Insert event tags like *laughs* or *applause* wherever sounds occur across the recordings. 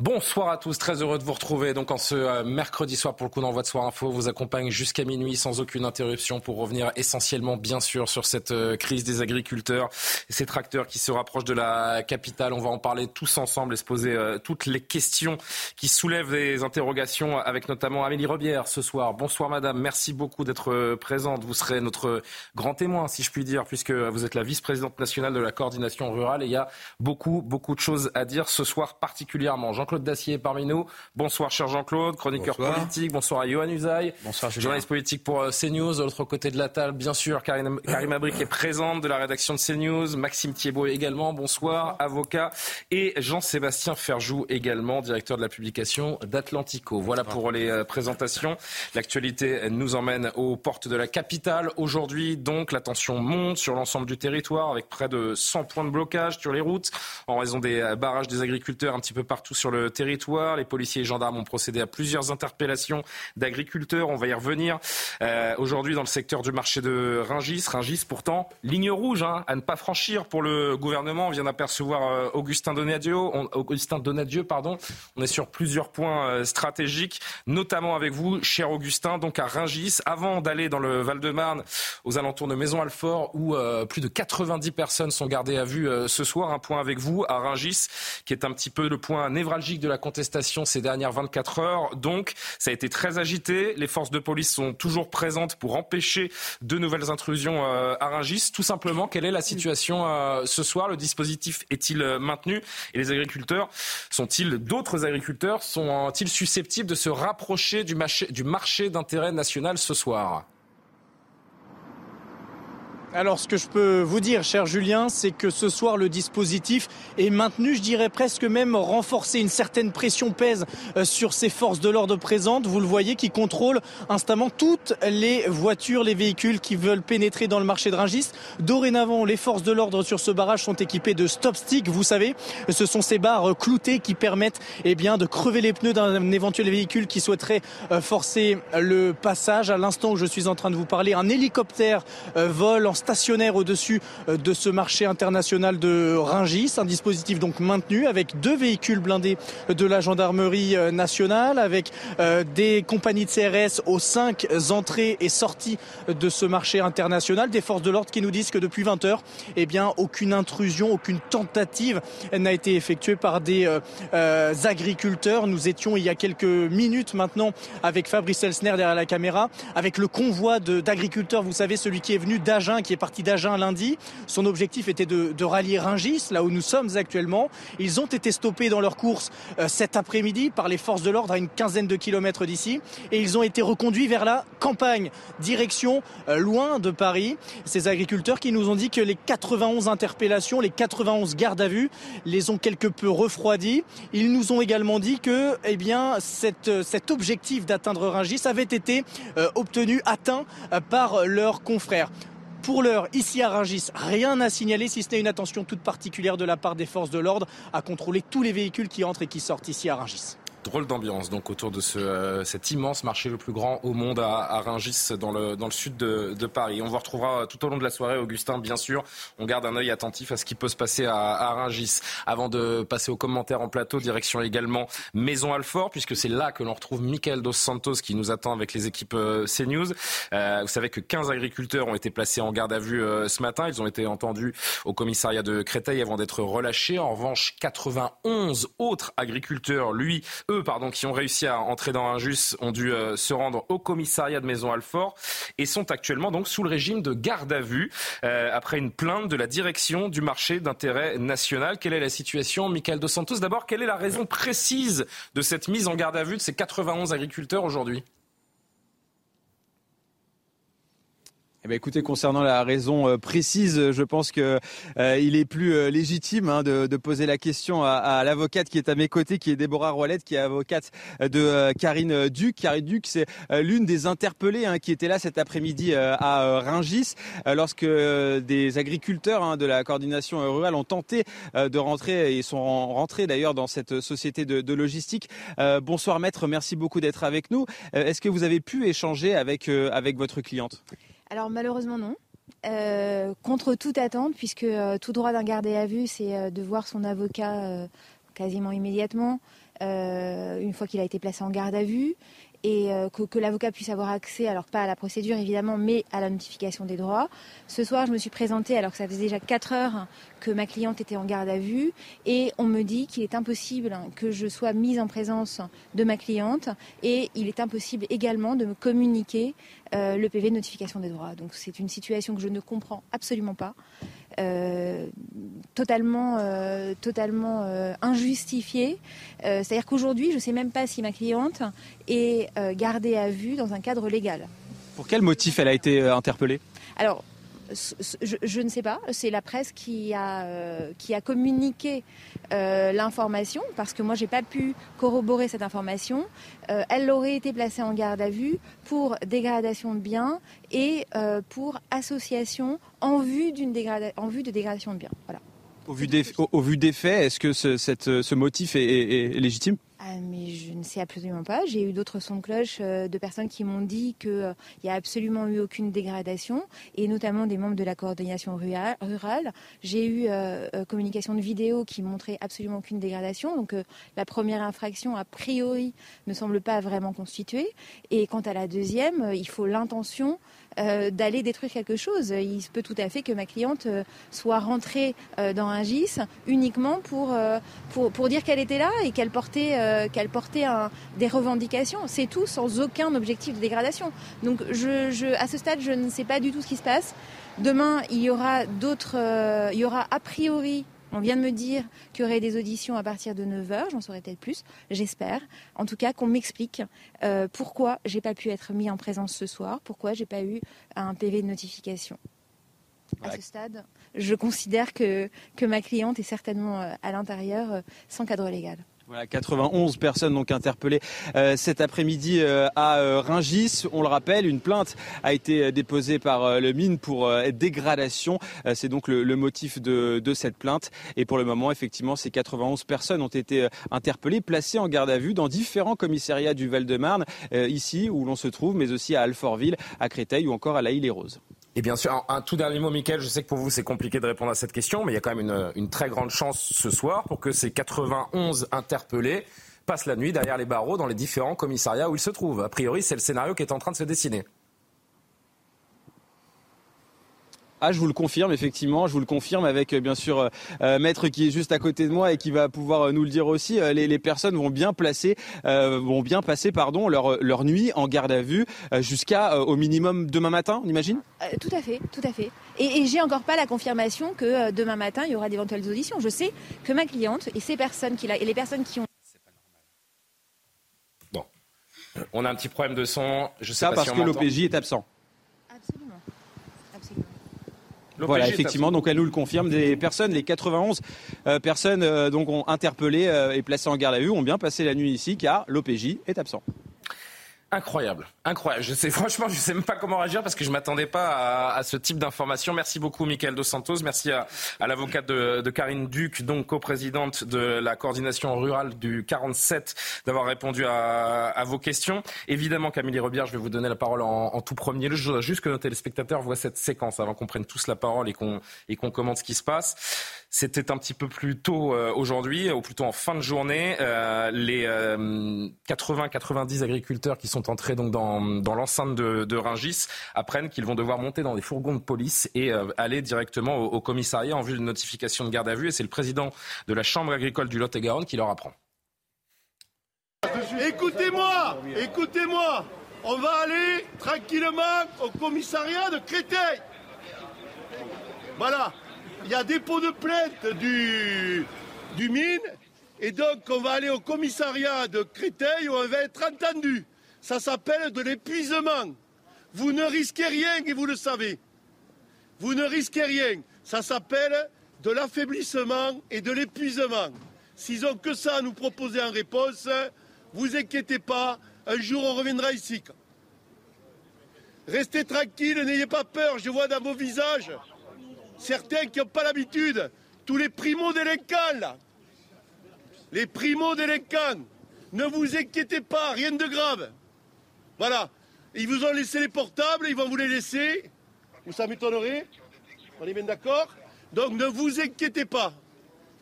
Bonsoir à tous, très heureux de vous retrouver. Donc en ce euh, mercredi soir pour le coup d'envoi de Soir Info, vous accompagne jusqu'à minuit sans aucune interruption pour revenir essentiellement bien sûr sur cette euh, crise des agriculteurs ces tracteurs qui se rapprochent de la capitale. On va en parler tous ensemble et se poser euh, toutes les questions qui soulèvent des interrogations avec notamment Amélie Rebière ce soir. Bonsoir madame, merci beaucoup d'être présente. Vous serez notre grand témoin si je puis dire puisque vous êtes la vice-présidente nationale de la coordination rurale et il y a beaucoup beaucoup de choses à dire ce soir particulièrement. Jean-Claude Dacier est parmi nous. Bonsoir, cher Jean-Claude, chroniqueur politique. Bonsoir à Johan Usaï. Bonsoir, Julien. Journaliste politique pour euh, CNews. De l'autre côté de la table, bien sûr, Karim, Karim Abric est présente de la rédaction de CNews. Maxime Thiebaud également. Bonsoir, avocat. Et Jean-Sébastien Ferjou également, directeur de la publication d'Atlantico. Voilà pour les euh, présentations. L'actualité nous emmène aux portes de la capitale. Aujourd'hui, donc, la tension monte sur l'ensemble du territoire avec près de 100 points de blocage sur les routes en raison des euh, barrages des agriculteurs un petit peu partout sur le territoire. Les policiers et gendarmes ont procédé à plusieurs interpellations d'agriculteurs. On va y revenir. Euh, Aujourd'hui, dans le secteur du marché de Ringis, Ringis pourtant, ligne rouge hein, à ne pas franchir pour le gouvernement. On vient d'apercevoir euh, Augustin Donadieu. On, Augustin Donadieu, pardon. On est sur plusieurs points euh, stratégiques, notamment avec vous, cher Augustin, donc à Ringis. Avant d'aller dans le Val-de-Marne, aux alentours de Maison-Alfort, où plus de 90 personnes sont gardées à vue ce soir. Un point avec vous à Ringis, qui est un petit peu le point névralgique de la contestation ces dernières 24 heures. Donc, ça a été très agité. Les forces de police sont toujours présentes pour empêcher de nouvelles intrusions euh, à Rungis. Tout simplement, quelle est la situation euh, ce soir? Le dispositif est-il euh, maintenu? Et les agriculteurs sont-ils, d'autres agriculteurs, sont-ils susceptibles de se rapprocher du marché d'intérêt national ce soir? Alors ce que je peux vous dire, cher Julien, c'est que ce soir le dispositif est maintenu, je dirais presque même renforcé. Une certaine pression pèse euh, sur ces forces de l'ordre présentes, vous le voyez, qui contrôlent instamment toutes les voitures, les véhicules qui veulent pénétrer dans le marché de Ringis. Dorénavant, les forces de l'ordre sur ce barrage sont équipées de stop stick, vous savez, ce sont ces barres cloutées qui permettent eh bien, de crever les pneus d'un éventuel véhicule qui souhaiterait euh, forcer le passage. À l'instant où je suis en train de vous parler, un hélicoptère euh, vole en stationnaire au-dessus euh, de ce marché international de Ringis. Un dispositif donc maintenu avec deux véhicules blindés de la gendarmerie euh, nationale, avec euh, des compagnies de CRS aux cinq entrées et sorties de ce marché international. Des forces de l'ordre qui nous disent que depuis 20 heures, eh bien, aucune intrusion, aucune tentative n'a été effectuée par des euh, agriculteurs. Nous étions il y a quelques minutes maintenant avec Fabrice Elsner derrière la caméra, avec le convoi d'agriculteurs, vous savez, celui qui est venu d'Agen, est parti d'Agen lundi. Son objectif était de, rallier Ringis, là où nous sommes actuellement. Ils ont été stoppés dans leur course euh, cet après-midi par les forces de l'ordre à une quinzaine de kilomètres d'ici. Et ils ont été reconduits vers la campagne, direction euh, loin de Paris. Ces agriculteurs qui nous ont dit que les 91 interpellations, les 91 gardes à vue les ont quelque peu refroidis. Ils nous ont également dit que eh bien, cette, cet objectif d'atteindre Ringis avait été euh, obtenu, atteint euh, par leurs confrères. Pour l'heure, ici à Rungis, rien à signaler si ce n'est une attention toute particulière de la part des forces de l'ordre à contrôler tous les véhicules qui entrent et qui sortent ici à Rungis. Drôle d'ambiance donc autour de ce, euh, cet immense marché le plus grand au monde à, à Rungis dans le, dans le sud de, de, Paris. On vous retrouvera tout au long de la soirée, Augustin, bien sûr. On garde un œil attentif à ce qui peut se passer à, à Rungis. Avant de passer aux commentaires en plateau, direction également Maison Alfort, puisque c'est là que l'on retrouve Michael Dos Santos qui nous attend avec les équipes euh, CNews. Euh, vous savez que 15 agriculteurs ont été placés en garde à vue euh, ce matin. Ils ont été entendus au commissariat de Créteil avant d'être relâchés. En revanche, 91 autres agriculteurs, lui, eux, pardon, qui ont réussi à entrer dans Injus ont dû euh, se rendre au commissariat de Maison Alfort et sont actuellement donc sous le régime de garde à vue euh, après une plainte de la direction du marché d'intérêt national. Quelle est la situation, Michael Dos Santos? D'abord, quelle est la raison précise de cette mise en garde à vue de ces 91 agriculteurs aujourd'hui? Eh ben, écoutez, concernant la raison euh, précise, je pense que euh, il est plus euh, légitime hein, de, de, poser la question à, à l'avocate qui est à mes côtés, qui est Déborah Roilette, qui est avocate de Karine Duc. Karine Duc, c'est l'une des interpellées hein, qui était là cet après-midi à Ringis, lorsque des agriculteurs hein, de la coordination rurale ont tenté de rentrer et sont rentrés d'ailleurs dans cette société de, de logistique. bonsoir maître, merci beaucoup d'être avec nous. Est-ce que vous avez pu échanger avec avec votre cliente? Alors malheureusement non. Euh, contre toute attente, puisque euh, tout droit d'un gardé à vue, c'est euh, de voir son avocat quasiment immédiatement, une fois qu'il a été placé en garde à vue, et que, l'avocat puisse avoir accès, alors pas à la procédure évidemment, mais à la notification des droits. Ce soir, je me suis présentée alors que ça faisait déjà 4 heures que ma cliente était en garde à vue, et on me dit qu'il est impossible que je sois mise en présence de ma cliente, et il est impossible également de me communiquer euh, le PV de notification des droits. Donc c'est une situation que je ne comprends absolument pas. Euh, totalement, euh, totalement injustifiée. C'est-à-dire qu'aujourd'hui, je ne sais même pas si ma cliente est gardée à vue dans un cadre légal. Pour quel motif elle a été interpellée? Alors, je, ne sais pas. C'est la presse qui a, euh, qui a communiqué euh, l'information parce que moi, j'ai pas pu corroborer cette information. Euh, elle aurait été placée en garde à vue pour dégradation de biens et pour association en vue, en vue de dégradation de biens. Voilà. Au vu des, au, vu des faits, est-ce que ce, cette, ce motif est légitime? Ah, mais je ne sais absolument pas. J'ai eu d'autres sons de cloche euh, de personnes qui m'ont dit qu'il euh, n'y a absolument eu aucune dégradation, et notamment des membres de la coordination rurale. J'ai eu euh, communication de vidéos qui montraient absolument aucune dégradation. Donc la première infraction, a priori, ne semble pas vraiment constituée. Et quant à la deuxième, il faut l'intention euh, d'aller détruire quelque chose. Il se peut tout à fait que ma cliente euh, soit rentrée euh, dans un GIS uniquement pour, pour, pour dire qu'elle était là et qu'elle portait, qu'elle portait des revendications. C'est tout, sans aucun objectif de dégradation. Donc je, je, à ce stade, je ne sais pas du tout ce qui se passe. Demain, il y aura d'autres, il y aura a priori on vient de me dire qu'il y aurait des auditions à partir de 9h, j'en saurai peut-être plus, j'espère. En tout cas, qu'on m'explique euh, pourquoi j'ai pas pu être mis en présence ce soir, pourquoi j'ai pas eu un PV de notification. À ce stade, je considère que, que ma cliente est certainement euh, à l'intérieur euh, sans cadre légal. Voilà, 91 personnes donc interpellées euh, cet après-midi euh, à euh, Ringis. On le rappelle, une plainte a été déposée par le mine pour dégradation. C'est donc le, motif de, de, cette plainte. Et pour le moment, effectivement, ces 91 personnes ont été interpellées, placées en garde à vue dans différents commissariats du Val-de-Marne, ici où l'on se trouve, mais aussi à Alfortville, à Créteil ou encore à la Île-et-Rose. Et bien sûr, un, tout dernier mot, Mickaël, je sais que pour vous c'est compliqué de répondre à cette question, mais il y a quand même une, une très grande chance ce soir pour que ces 91 interpellés passent la nuit derrière les barreaux dans les différents commissariats où ils se trouvent. A priori, c'est le scénario qui est en train de se dessiner. Ah, je vous le confirme, effectivement, je vous le confirme avec euh, bien sûr euh, euh, Maître qui est juste à côté de moi et qui va pouvoir nous le dire aussi. les, personnes vont bien placer, vont bien passer, pardon, leur, leur nuit en garde à vue jusqu'à au minimum demain matin, on imagine? Tout à fait, tout à fait. Et, et j'ai encore pas la confirmation que demain matin il y aura d'éventuelles auditions. Je sais que ma cliente et ces personnes qui et les personnes qui ont Bon, on a un petit problème de son. Je sais Ça parce que l'OPJ est absent. Voilà, effectivement, donc elle nous le confirme. Des personnes, les 91 euh, personnes euh, donc ont interpellé euh, et placé en garde à vue, ont bien passé la nuit ici car l'OPJ est absent. Incroyable, incroyable. Je sais *laughs* franchement, je sais même pas comment réagir parce que je m'attendais pas à, ce type d'information. Merci beaucoup, Michael Dos Santos. Merci à, l'avocate de, Karine Duc, donc co-présidente de la coordination rurale du 47, d'avoir répondu à, vos questions. Évidemment, Camille Rebière, je vais vous donner la parole en, tout premier. Je voudrais juste que nos téléspectateurs voient cette séquence avant qu'on prenne tous la parole et qu'on commente ce qui se passe. C'était un petit peu plus tôt euh, aujourd'hui, ou plutôt en fin de journée. Euh, les 80-90 euh, agriculteurs qui sont entrés donc dans, l'enceinte de, Ringis apprennent qu'ils vont devoir monter dans des fourgons de police et aller directement au, commissariat en vue d'une notification de garde à vue. Et c'est le président de la Chambre agricole du Lot-et-Garonne qui leur apprend. Écoutez-moi, écoutez-moi. On va aller tranquillement au commissariat de Créteil. Voilà il y a dépôt de plainte du, mine, et donc on va aller au commissariat de Créteil où on va être entendu. Ça s'appelle de l'épuisement. vous ne risquez rien et vous le savez. Vous ne risquez rien. Ça s'appelle de l'affaiblissement et de l'épuisement. S'ils ont que ça à nous proposer en réponse, vous inquiétez pas, un jour on reviendra ici. Restez tranquille, n'ayez pas peur, je vois dans vos visages certains qui n'ont pas l'habitude, tous les primo-délinquants là, les primo-délinquants, ne vous inquiétez pas, rien de grave. Voilà, ils vous ont laissé les portables, ils vont vous les laisser, ou ça m'étonnerait, on est bien d'accord. Donc ne vous inquiétez pas,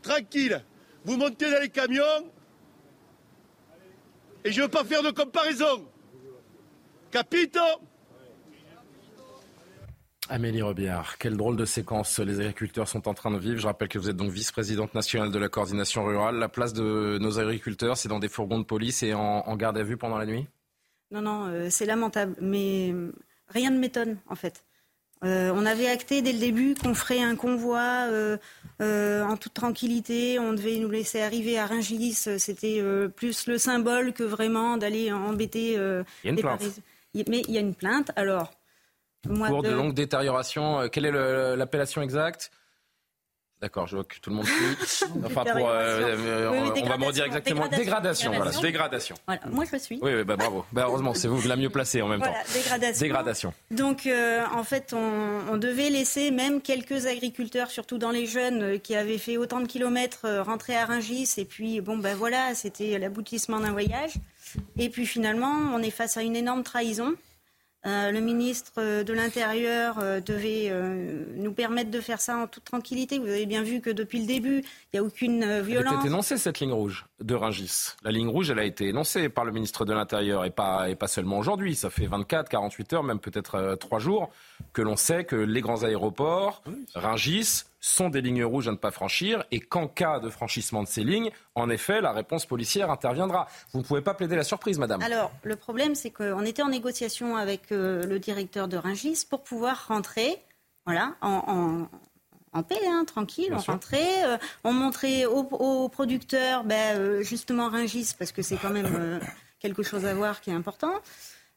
tranquille, vous montez dans les camions, et je ne veux pas faire de comparaison. Capito? Amélie Robillard, quelle drôle de séquence les agriculteurs sont en train de vivre. Je rappelle que vous êtes donc vice-présidente nationale de la coordination rurale. La place de nos agriculteurs, c'est dans des fourgons de police et en, garde à vue pendant la nuit? Non, non, euh, c'est lamentable. Mais euh, rien ne m'étonne, en fait. Euh, on avait acté dès le début qu'on ferait un convoi en toute tranquillité. On devait nous laisser arriver à Ringis. C'était plus le symbole que vraiment d'aller embêter. il y a une plainte. Mais il y a une plainte. Alors, pour de... longue détérioration. Euh, quelle est l'appellation exacte? D'accord, je vois que tout le monde suit. *laughs* Enfin, pour, euh, euh, on va me redire exactement. Dégradation, voilà, dégradation. Voilà, moi je suis. Oui, oui bah, bravo. Bah, heureusement, c'est vous la mieux placée en même voilà, temps. Dégradation. Dégradation. Donc, en fait, on, on, devait laisser même quelques agriculteurs, surtout dans les jeunes, qui avaient fait autant de kilomètres, rentrer à Ringis. Et puis, bon, ben voilà, c'était l'aboutissement d'un voyage. Et puis finalement, on est face à une énorme trahison. Euh, le ministre de l'Intérieur euh, devait euh, nous permettre de faire ça en toute tranquillité. Vous avez bien vu que depuis le début, il n'y a aucune violence. Elle a été énoncée, cette ligne rouge de Ringis. La ligne rouge, elle a été énoncée par le ministre de l'Intérieur et pas, et pas seulement aujourd'hui. Ça fait 24, 48 heures, même peut-être 3 jours, que l'on sait que les grands aéroports, Ringis, sont des lignes rouges à ne pas franchir et qu'en cas de franchissement de ces lignes, en effet, la réponse policière interviendra. Vous ne pouvait pas plaider la surprise, madame. Alors, le problème, c'est qu'on était en négociation avec euh, le directeur de Rungis pour pouvoir rentrer voilà, en, paix, hein, tranquille, on rentrait, euh, on montrait aux, producteurs, ben, euh, justement Rungis, parce que c'est quand même quelque chose à voir qui est important.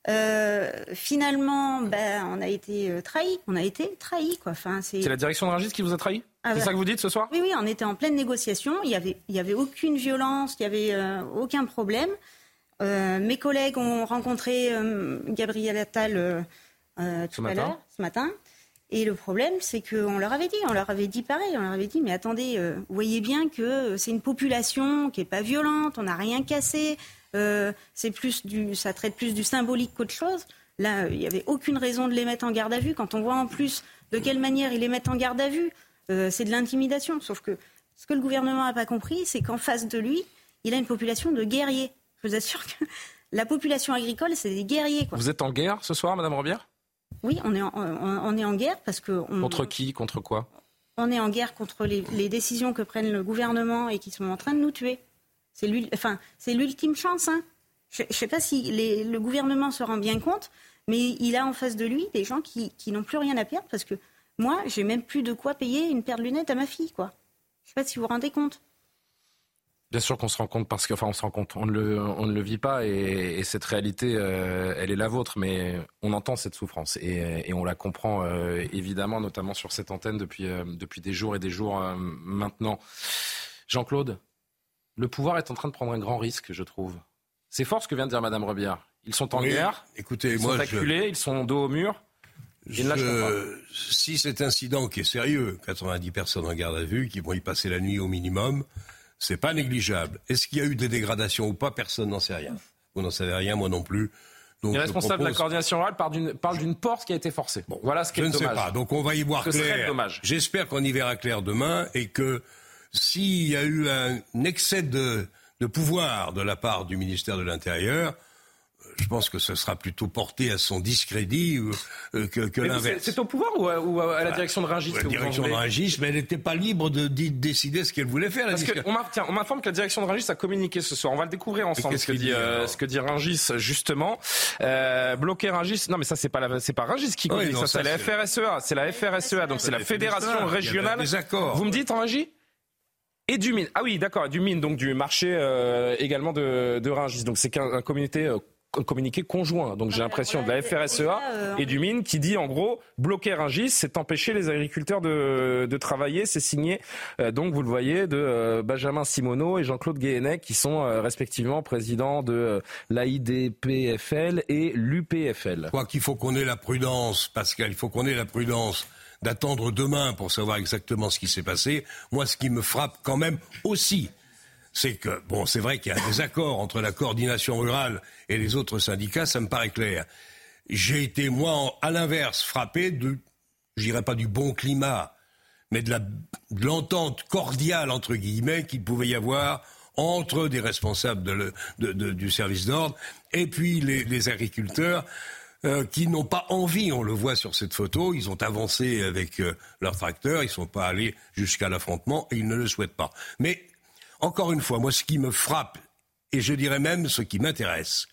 Euh, finalement, ben, on a été euh, trahi. On a été trahi, quoi. Enfin, c'est... la direction de Rungis qui vous a trahi ah C'est ça que vous dites ce soir Oui, oui, on était en pleine négociation. Il n'y avait, il y avait aucune violence, il n'y avait euh, aucun problème. mes collègues ont rencontré Gabriel Attal tout à l'heure, ce matin. Et le problème, c'est qu'on leur avait dit, on leur avait dit pareil, on leur avait dit, mais attendez, vous voyez bien que c'est une population qui n'est pas violente, on n'a rien cassé, euh, c'est plus du, ça traite plus du symbolique qu'autre chose. Là, il n'y avait aucune raison de les mettre en garde à vue. Quand on voit en plus de quelle manière ils les mettent en garde à vue, euh, c'est de l'intimidation. Sauf que ce que le gouvernement n'a pas compris, c'est qu'en face de lui, il a une population de guerriers. Je vous assure que *laughs* la population agricole, c'est des guerriers. Vous êtes en guerre ce soir, Madame Robière Oui, on est, en, on, est en guerre parce que... contre qui Contre quoi? On est en guerre contre les, les décisions que prennent le gouvernement et qui sont en train de nous tuer. C'est l'ultime chance. Hein. Je ne sais pas si le gouvernement se rend bien compte, mais il a en face de lui des gens qui, n'ont plus rien à perdre parce que moi, j'ai même plus de quoi payer une paire de lunettes à ma fille. Je ne sais pas si vous vous rendez compte. Bien sûr qu'on se rend compte parce qu'on se rend compte, on ne le, vit pas et, cette réalité, euh, elle est la vôtre, mais on entend cette souffrance et, on la comprend euh, évidemment, notamment sur cette antenne depuis, euh, depuis des jours et des jours maintenant. Jean-Claude, le pouvoir est en train de prendre un grand risque, je trouve. C'est fort ce que vient de dire Madame Robillard. Ils sont en guerre, écoutez, ils moi, sont acculés, ils sont dos au mur. si cet incident qui est sérieux, 90 personnes en garde à vue, qui vont y passer la nuit au minimum, c'est pas négligeable. Est-ce qu'il y a eu des dégradations ou pas? Personne n'en sait rien. Vous n'en savez rien, moi non plus. Donc, les responsables de la coordination orale parlent d'une porte qui a été forcée. Bon, voilà ce qui est je dommage. Je ne sais pas. Donc on va y voir clair. J'espère qu'on y verra clair demain et que s'il y a eu un excès de, pouvoir de la part du ministère de l'Intérieur, euh, je pense que ce sera plutôt porté à son discrédit euh, que, l'inverse. C'est au pouvoir ou à, la direction de Rungis La direction de Rungis, mais elle n'était pas libre de, décider ce qu'elle voulait faire. Parce on m'informe que la direction de Rungis a communiqué ce soir. On va le découvrir ensemble. Ce que, dit, euh, ce que dit Rungis justement. bloquer Rungis. Non, mais ça c'est pas c'est pas Rungis qui communique. ça, c'est la FRSEA. C'est la FRSEA. Donc c'est la fédération régionale. Vous me dites en régie et du mine. Ah oui, d'accord, du mine, donc du marché euh, également de, de Rungis. Donc c'est un, communauté euh, communiqué conjoint. Donc j'ai l'impression de la FRSEA euh, et du Mine qui dit en gros bloquer Rungis, c'est empêcher les agriculteurs de, de travailler. C'est signé euh, donc vous le voyez de Benjamin Simoneau et Jean-Claude Guéhenec qui sont respectivement présidents de l'AIDPFL et l'UPFL. Je crois qu'il faut qu'on ait la prudence, Pascal. Il faut qu'on ait la prudence d'attendre demain pour savoir exactement ce qui s'est passé. Moi, ce qui me frappe quand même aussi, c'est que, bon, c'est vrai qu'il y a des accords entre la coordination rurale et les autres syndicats, ça me paraît clair. J'ai été, moi, à l'inverse, frappé de, je dirais pas du bon climat, mais de l'entente cordiale, entre guillemets, qu'il pouvait y avoir entre des responsables du service d'ordre et puis les, agriculteurs. Euh, qui n'ont pas envie, on le voit sur cette photo, ils ont avancé avec euh, leur tracteur, ils ne sont pas allés jusqu'à l'affrontement. Et ils ne le souhaitent pas. Mais encore une fois, moi, ce qui me frappe, et je dirais même ce qui m'intéresse,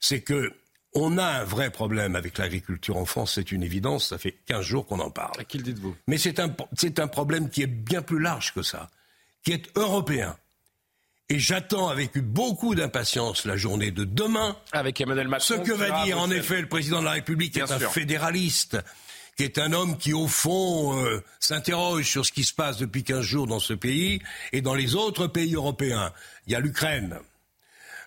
c'est que on a un vrai problème avec l'agriculture en France, c'est une évidence, ça fait 15 jours qu'on en parle. À qui le dites-vous? Mais c'est un, c'est un problème qui est bien plus large que ça, qui est européen. Et j'attends avec beaucoup d'impatience la journée de demain. Avec Emmanuel Macron. Ce que va dire en effet le président de la République, qui est un fédéraliste, qui est un homme qui, au fond, euh, s'interroge sur ce qui se passe depuis 15 jours dans ce pays et dans les autres pays européens. Il y a l'Ukraine.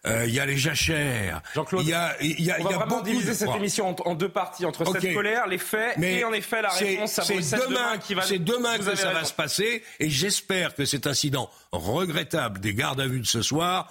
Euh, il y a les jachères. Jean-Claude, il y a, il y a, on va vraiment diviser cette émission en, deux parties, entre cette colère, les faits et en effet la réponse à Bruxelles demain, qui va... C'est demain que ça va se passer et j'espère que cet incident regrettable des gardes à vue de ce soir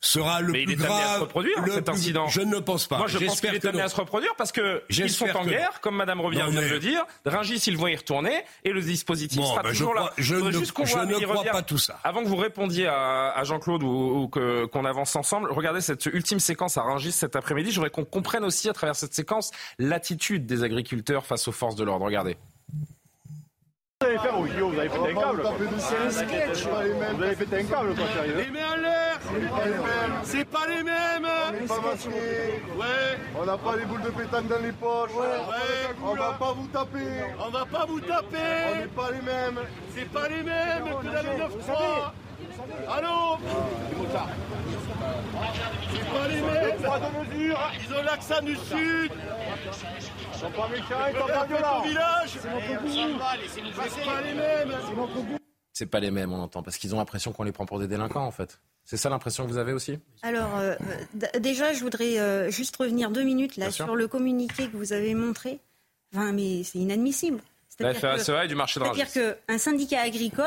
sera le Mais plus il est grave. à se reproduire cet incident. Je ne pense pas. Moi, je pense qu'il est amené à se reproduire parce que ils sont en guerre, comme Madame Revient vient de le dire. Rungis, ils vont y retourner et le dispositif sera ben, toujours là. Je, ne, je ne crois pas tout ça. Avant que vous répondiez à, à Jean-Claude ou, ou qu'on avance ensemble, regardez cette ultime séquence à Rungis cet après-midi. J'aimerais qu'on comprenne aussi à travers cette séquence l'attitude des agriculteurs face aux forces de l'ordre. Regardez. Vous allez faire au JO, vous avez fait un câble. C'est un sketch. Vous avez fait un câble quoi, sérieux. Les mains en l'air. C'est pas les mêmes. C'est pas Ouais. On n'a pas les boules de pétanque dans les poches. Ouais. On va pas vous taper. On va pas vous taper. On n'est pas les mêmes. C'est pas les mêmes que dans le 9-3 Allô C'est pas les mêmes. Ils ont l'accent du sud village C'est notre goût. C'est pas les mêmes. C'est notre goût. C'est pas les mêmes, on entend, parce qu'ils ont l'impression qu'on les prend pour des délinquants, en fait. C'est ça l'impression que vous avez aussi Alors, euh, déjà, je voudrais euh, juste revenir deux minutes là sur le communiqué que vous avez montré. Enfin, mais c'est inadmissible. Et du marché de C'est-à-dire qu'un syndicat agricole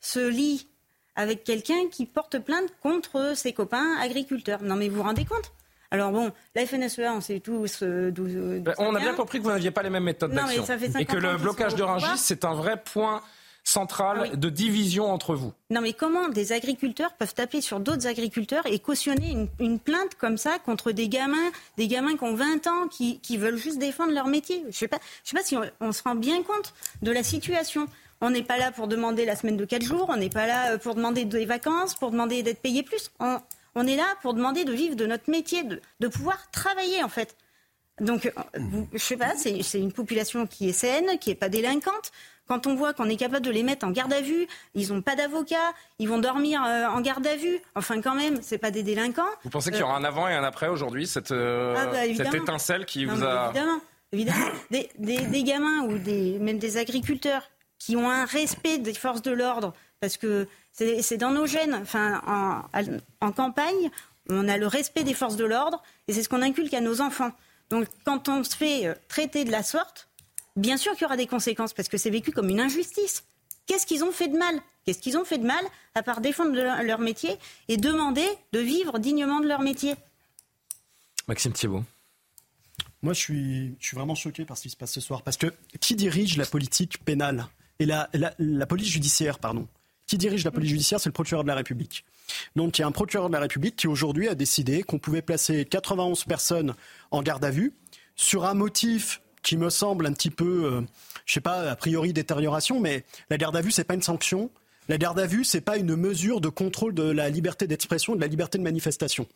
se lie avec quelqu'un qui porte plainte contre ses copains agriculteurs. Non, mais vous vous rendez compte? Alors bon, la FNSEA, on sait tous euh, d'où. Ben, on a bien compris que vous n'aviez pas les mêmes méthodes d'action. Et que le blocage de Rungis, c'est un vrai point central ah de division entre vous. Non mais comment des agriculteurs peuvent taper sur d'autres agriculteurs et cautionner une, plainte comme ça contre des gamins, des gamins qui ont 20 ans, qui, veulent juste défendre leur métier? Je ne sais, pas, sais pas si on, se rend bien compte de la situation. On n'est pas là pour demander la semaine de 4 jours, on n'est pas là euh, pour demander des vacances, pour demander d'être payé plus. On est là pour demander de vivre de notre métier, de, pouvoir travailler en fait. Donc, euh, je sais pas, c'est une population qui est saine, qui n'est pas délinquante. Quand on voit qu'on est capable de les mettre en garde à vue, ils n'ont pas d'avocat, ils vont dormir euh, en garde à vue. Enfin, quand même, c'est pas des délinquants. Vous pensez qu'il y aura un avant et un après aujourd'hui, cette, euh, ah, bah, cette, étincelle qui vous a. Évidemment, évidemment. des, des, gamins ou des, même des agriculteurs qui ont un respect des forces de l'ordre, parce que c'est dans nos gènes. Enfin, en, campagne, on a le respect des forces de l'ordre et c'est ce qu'on inculque à nos enfants. Donc, quand on se fait euh, traiter de la sorte, bien sûr qu'il y aura des conséquences parce que c'est vécu comme une injustice. Qu'est-ce qu'ils ont fait de mal? Qu'est-ce qu'ils ont fait de mal à part défendre leur, métier et demander de vivre dignement de leur métier? Maxime Thiebaud. Moi, je suis, je suis vraiment choqué par ce qui se passe ce soir. Parce que qui dirige la politique pénale? Et la, la police judiciaire, pardon qui dirige la police judiciaire, c'est le procureur de la République. Donc il y a un procureur de la République qui aujourd'hui a décidé qu'on pouvait placer 91 personnes en garde à vue sur un motif qui me semble un petit peu, euh, je sais pas, a priori détérioration, mais la garde à vue, c'est pas une sanction. La garde à vue, c'est pas une mesure de contrôle de la liberté d'expression, de la liberté de manifestation.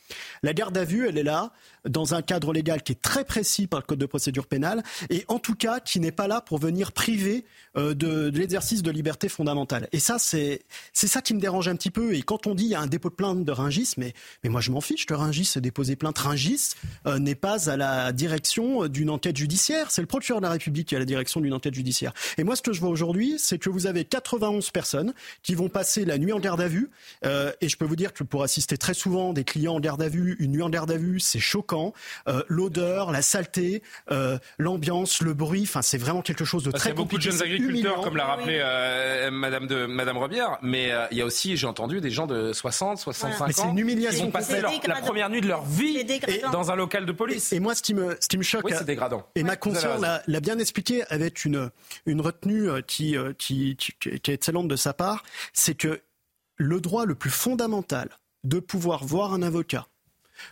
La garde à vue, elle est là dans un cadre légal qui est très précis par le code de procédure pénale et en tout cas qui n'est pas là pour venir priver euh, de, l'exercice de liberté fondamentale. Et ça, c'est ça qui me dérange un petit peu. Et quand on dit il y a un dépôt de plainte de Ringis, mais mais moi je m'en fiche. De Ringis déposer plainte. Ringis euh, n'est pas à la direction d'une enquête judiciaire. C'est le procureur de la République qui est à la direction d'une enquête judiciaire. Et moi, ce que je vois aujourd'hui, c'est que vous avez 91 personnes qui vont passer la nuit en garde à vue. Euh, et je peux vous dire que pour assister très souvent des clients en garde à vue, une nuit en garde à vue, c'est choquant. Euh, l'odeur, la saleté, euh, l'ambiance, le bruit, enfin, c'est vraiment quelque chose de très compliqué. Il y a beaucoup de jeunes agriculteurs, comme l'a rappelé Madame de Madame Robière, mais il y a aussi, j'ai entendu, des gens de 60, 65 ans C'est une humiliation. qui vont passer la première nuit de leur vie dans un local de police. Et, moi, ce qui me, ce qui me choque, oui, c'est dégradant. Et ma conscience l'a bien expliqué avec une une retenue qui, qui, qui, qui est excellente de sa part, c'est que le droit le plus fondamental de pouvoir voir un avocat,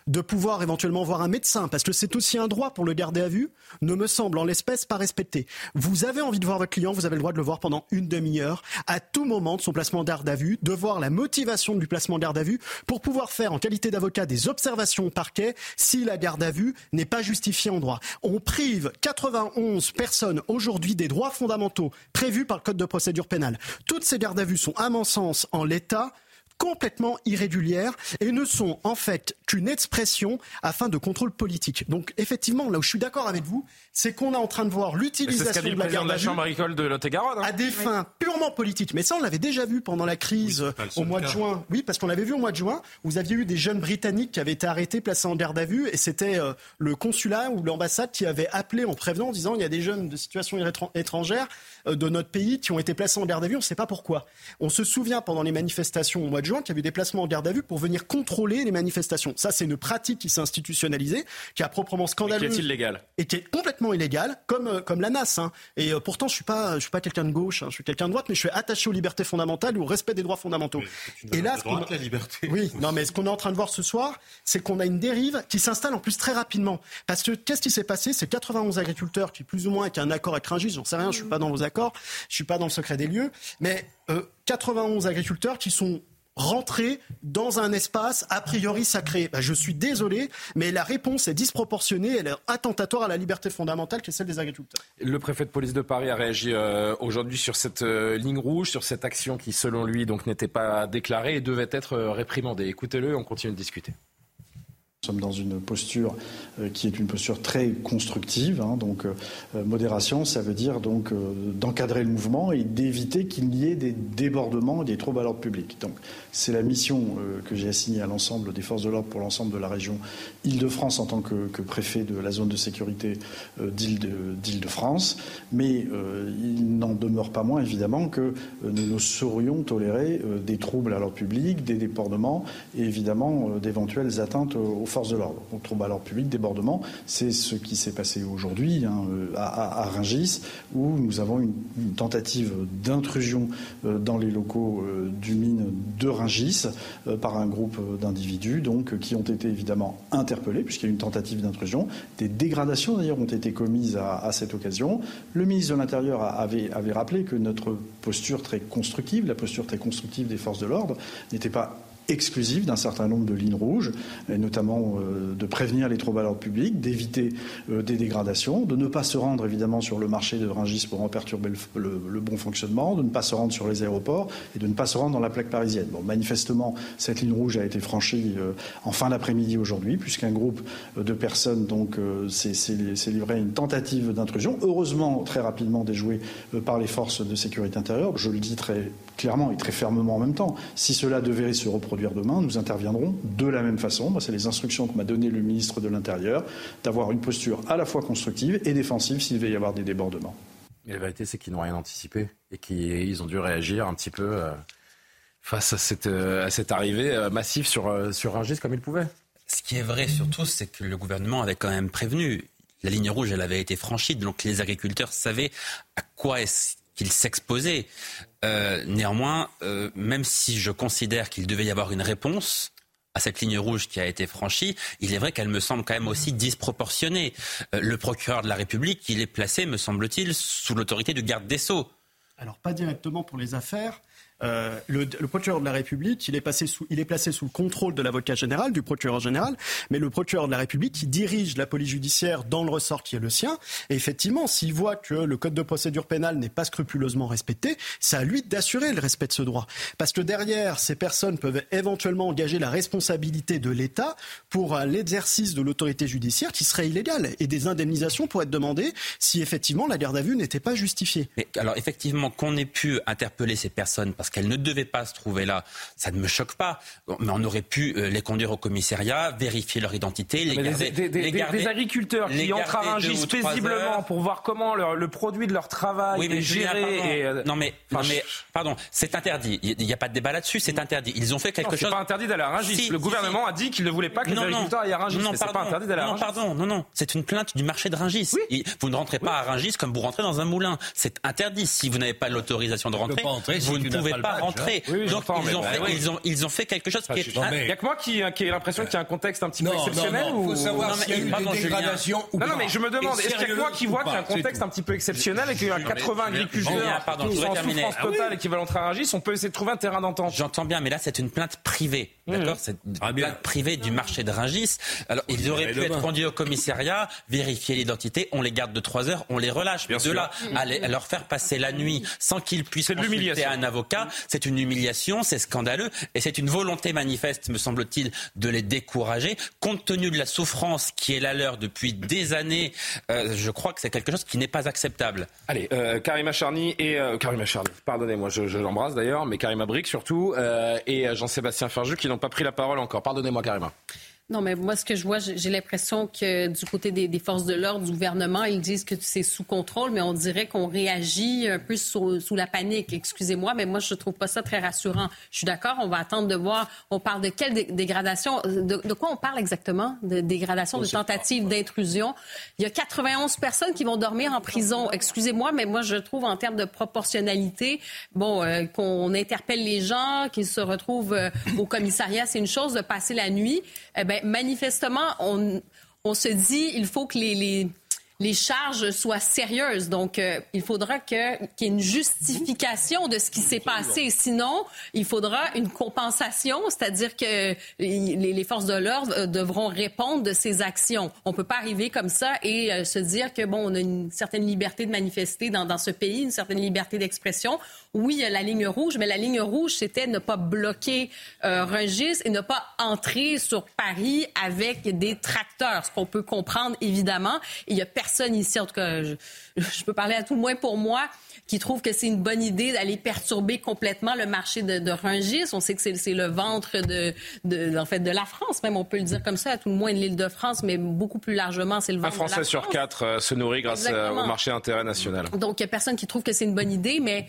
de pouvoir éventuellement voir un médecin, parce que c'est aussi un droit pour le garder à vue, ne me semble en l'espèce pas respecté. Vous avez envie de voir votre client, vous avez le droit de le voir pendant une demi-heure, à tout moment de son placement garde à vue, de voir la motivation du placement garde à vue, pour pouvoir faire en qualité d'avocat des observations au parquet si la garde à vue n'est pas justifiée en droit. On prive 91 personnes aujourd'hui des droits fondamentaux prévus par le Code de procédure pénale. Toutes ces gardes à vue sont, à mon sens, en l'état, complètement irrégulières et ne sont en fait qu'une expression afin de contrôle politique. Donc effectivement, là où je suis d'accord avec vous, c'est qu'on est en train de voir l'utilisation de la garde de la chambre agricole de Lot-et-Garonne hein. à des fins purement politiques. Mais ça, on l'avait déjà vu pendant la crise au mois de juin. Oui, parce qu'on l'avait vu au mois de juin. Vous aviez eu des jeunes britanniques qui avaient été arrêtés, placés en garde à vue, et c'était euh, le consulat ou l'ambassade qui avait appelé en prévenant, en disant il y a des jeunes de situation étrangère de notre pays qui ont été placés en garde à vue. On ne sait pas pourquoi. On se souvient pendant les manifestations au mois de juin qu'il y a eu des placements en garde à vue pour venir contrôler les manifestations. Ça, c'est une pratique qui s'est institutionnalisée, qui est proprement scandaleuse. Et qui est illégale. Et qui est complètement illégale, comme, euh, comme la NAS. Hein. Et euh, pourtant, je suis pas, je suis pas quelqu'un de gauche, hein. je suis quelqu'un de droite, mais je suis attaché aux libertés fondamentales et au respect des droits fondamentaux. et là, ce la liberté. Oui, non, mais ce qu'on est en train de voir ce soir, c'est qu'on a une dérive qui s'installe en plus très rapidement. Parce que qu'est-ce qui s'est passé? C'est 91 agriculteurs qui, plus ou moins, avec un accord avec Rungis, j'en sais rien, je suis pas dans vos accords, je suis pas dans le secret des lieux, mais 91 euh, agriculteurs qui sont rentrer dans un espace a priori sacré. Ben, je suis désolé, mais la réponse est disproportionnée, elle est attentatoire à la liberté fondamentale qui est celle des agriculteurs. Le préfet de police de Paris a réagi euh, aujourd'hui sur cette euh, ligne rouge, sur cette action qui, selon lui, donc n'était pas déclarée et devait être réprimandée. Écoutez-le, on continue de discuter. Nous sommes dans une posture euh, qui est une posture très constructive. Hein, donc, euh, euh, modération, ça veut dire donc d'encadrer le mouvement et d'éviter qu'il y ait des débordements et des troubles à l'ordre public. Donc, c'est la mission que j'ai assignée à l'ensemble des forces de l'ordre pour l'ensemble de la région Île-de-France en tant que, préfet de la zone de sécurité d'Île-de-France. Mais il n'en demeure pas moins évidemment que nous ne saurions tolérer des troubles à l'ordre public, des débordements et évidemment d'éventuelles atteintes aux forces de l'ordre. On trouve à l'ordre public, débordement. C'est ce qui s'est passé aujourd'hui hein, euh, à, à, Rungis, où nous avons une, tentative d'intrusion euh, dans les locaux euh, du mine de Rungis par un groupe d'individus, donc qui ont été évidemment interpellés puisqu'il y a eu une tentative d'intrusion. Des dégradations d'ailleurs ont été commises à, cette occasion. Le ministre de l'Intérieur avait rappelé que notre posture très constructive, la posture très constructive des forces de l'ordre, n'était pas exclusive d'un certain nombre de lignes rouges, et notamment euh, de prévenir les troubles à l'ordre public, d'éviter euh, des dégradations, de ne pas se rendre évidemment sur le marché de Rungis pour en perturber le, bon fonctionnement, de ne pas se rendre sur les aéroports et de ne pas se rendre dans la plaque parisienne. Bon, manifestement, cette ligne rouge a été franchie euh, en fin d'après-midi aujourd'hui, puisqu'un groupe de personnes donc s'est livré à une tentative d'intrusion, heureusement très rapidement déjouée par les forces de sécurité intérieure. Je le dis très clairement et très fermement en même temps. Si cela devait se reproduire demain, nous interviendrons de la même façon. C'est les instructions que m'a donné le ministre de l'Intérieur, d'avoir une posture à la fois constructive et défensive s'il devait y avoir des débordements. Mais la vérité, c'est qu'ils n'ont rien anticipé et qu'ils ont dû réagir un petit peu euh, face à cette, euh, à cette arrivée euh, massive sur, sur Rungis comme ils pouvaient. Ce qui est vrai surtout, c'est que le gouvernement avait quand même prévenu. La ligne rouge, elle avait été franchie, donc les agriculteurs savaient à quoi est-ce qu'ils s'exposaient. Euh, néanmoins, euh, même si je considère qu'il devait y avoir une réponse à cette ligne rouge qui a été franchie, il est vrai qu'elle me semble quand même aussi disproportionnée. Euh, le procureur de la République, il est placé, me semble-t-il, sous l'autorité du garde des Sceaux. Alors pas directement pour les affaires. Euh, le, procureur de la République, il est, placé sous le contrôle de l'avocat général, du procureur général, mais le procureur de la République, il dirige la police judiciaire dans le ressort qui est le sien. Et effectivement, s'il voit que le code de procédure pénale n'est pas scrupuleusement respecté, c'est à lui d'assurer le respect de ce droit. Parce que derrière, ces personnes peuvent éventuellement engager la responsabilité de l'État pour euh, l'exercice de l'autorité judiciaire qui serait illégale. Et des indemnisations pourraient être demandées si effectivement la garde à vue n'était pas justifiée. Alors effectivement, qu'on ait pu interpeller ces personnes parce qu'elles ne devaient pas se trouver là, ça ne me choque pas. Mais on aurait pu euh, les conduire au commissariat, vérifier leur identité, les garder, des, agriculteurs qui entrent à Rungis paisiblement pour voir comment le produit de leur travail est géré. Et, euh, non mais, non mais pardon, c'est interdit. Il n'y a pas de débat là-dessus, c'est interdit. Ils ont fait quelque chose. C'est pas interdit d'aller à Rungis. le gouvernement a dit qu'il ne voulait pas que les agriculteurs aillent à Rungis. Non, c'est pas interdit d'aller à Rungis. Non, pardon, non, non. C'est une plainte du marché de Rungis. Vous ne rentrez pas à Rungis comme vous rentrez dans un moulin. C'est interdit. Si vous n'avez pas l'autorisation de rentrer, vous ne pouvez pas rentrer. Donc ils ont fait quelque chose qui est. Il n'y a que moi qui ai l'impression qu'il y a un contexte un petit peu exceptionnel. Il faut savoir s'il y a eu des dégradations ou pas. Non, mais je me demande, est-ce qu'il y a que moi qui vois qu'il y a un contexte un petit peu exceptionnel et qu'il y a 80 agriculteurs qui sont en souffrance totale et qui veulent entrer à Rungis On peut essayer de trouver un terrain d'entente. J'entends bien, mais là c'est une plainte privée. D'accord? C'est une plainte privée du marché de Rungis. Alors ils auraient pu être conduits au commissariat, vérifier l'identité, on les garde de 3 heures, on les relâche. de là à leur faire passer la nuit sans qu'ils puissent consulter un avocat, c'est une humiliation, c'est scandaleux et c'est une volonté manifeste, me semble-t-il, de les décourager. Compte tenu de la souffrance qui est la leur depuis des années, euh, je crois que c'est quelque chose qui n'est pas acceptable. Allez, euh, Karima Charny et euh, Karima Charny, pardonnez-moi, je, l'embrasse d'ailleurs, mais Karima Brick surtout et Jean-Sébastien Ferjou qui n'ont pas pris la parole encore. Pardonnez-moi, Karima. Non, mais moi, ce que je vois, j'ai l'impression que du côté des, forces de l'ordre, du gouvernement, ils disent que c'est sous contrôle, mais on dirait qu'on réagit un peu sous, la panique. Excusez-moi, mais moi, je trouve pas ça très rassurant. Je suis d'accord, on va attendre de voir. On parle de quelle dégradation de, quoi on parle exactement? De dégradation, de tentative d'intrusion. Il y a 91 personnes qui vont dormir en prison. Excusez-moi, mais moi, je trouve en termes de proportionnalité, bon, euh, qu'on interpelle les gens, qu'ils se retrouvent euh, au commissariat, c'est une chose de passer la nuit. Eh manifestement, on, se dit il faut que les les charges soient sérieuses. Donc, euh, il faudra qu'il y ait une justification de ce qui s'est passé. Sinon, il faudra une compensation, c'est-à-dire que les, forces de l'ordre euh, devront répondre de ces actions. On ne peut pas arriver comme ça et euh, se dire que, bon, on a une certaine liberté de manifester dans, dans ce pays, une certaine liberté d'expression. Oui, il y a la ligne rouge, mais la ligne rouge, c'était ne pas bloquer euh, Rungis et ne pas entrer sur Paris avec des tracteurs, ce qu'on peut comprendre évidemment. il y a personne ici, en tout cas, je, je peux parler à tout le moins pour moi, qui trouve que c'est une bonne idée d'aller perturber complètement le marché de, de Rungis. On sait que c'est le ventre de, de, en fait, de la France, même on peut le dire comme ça, à tout le moins de l'île de France, mais beaucoup plus largement, c'est le ventre Un Français de la sur quatre euh, se nourrit grâce euh, au marché intérêt national. Donc, il n'y a personne qui trouve que c'est une bonne idée, mais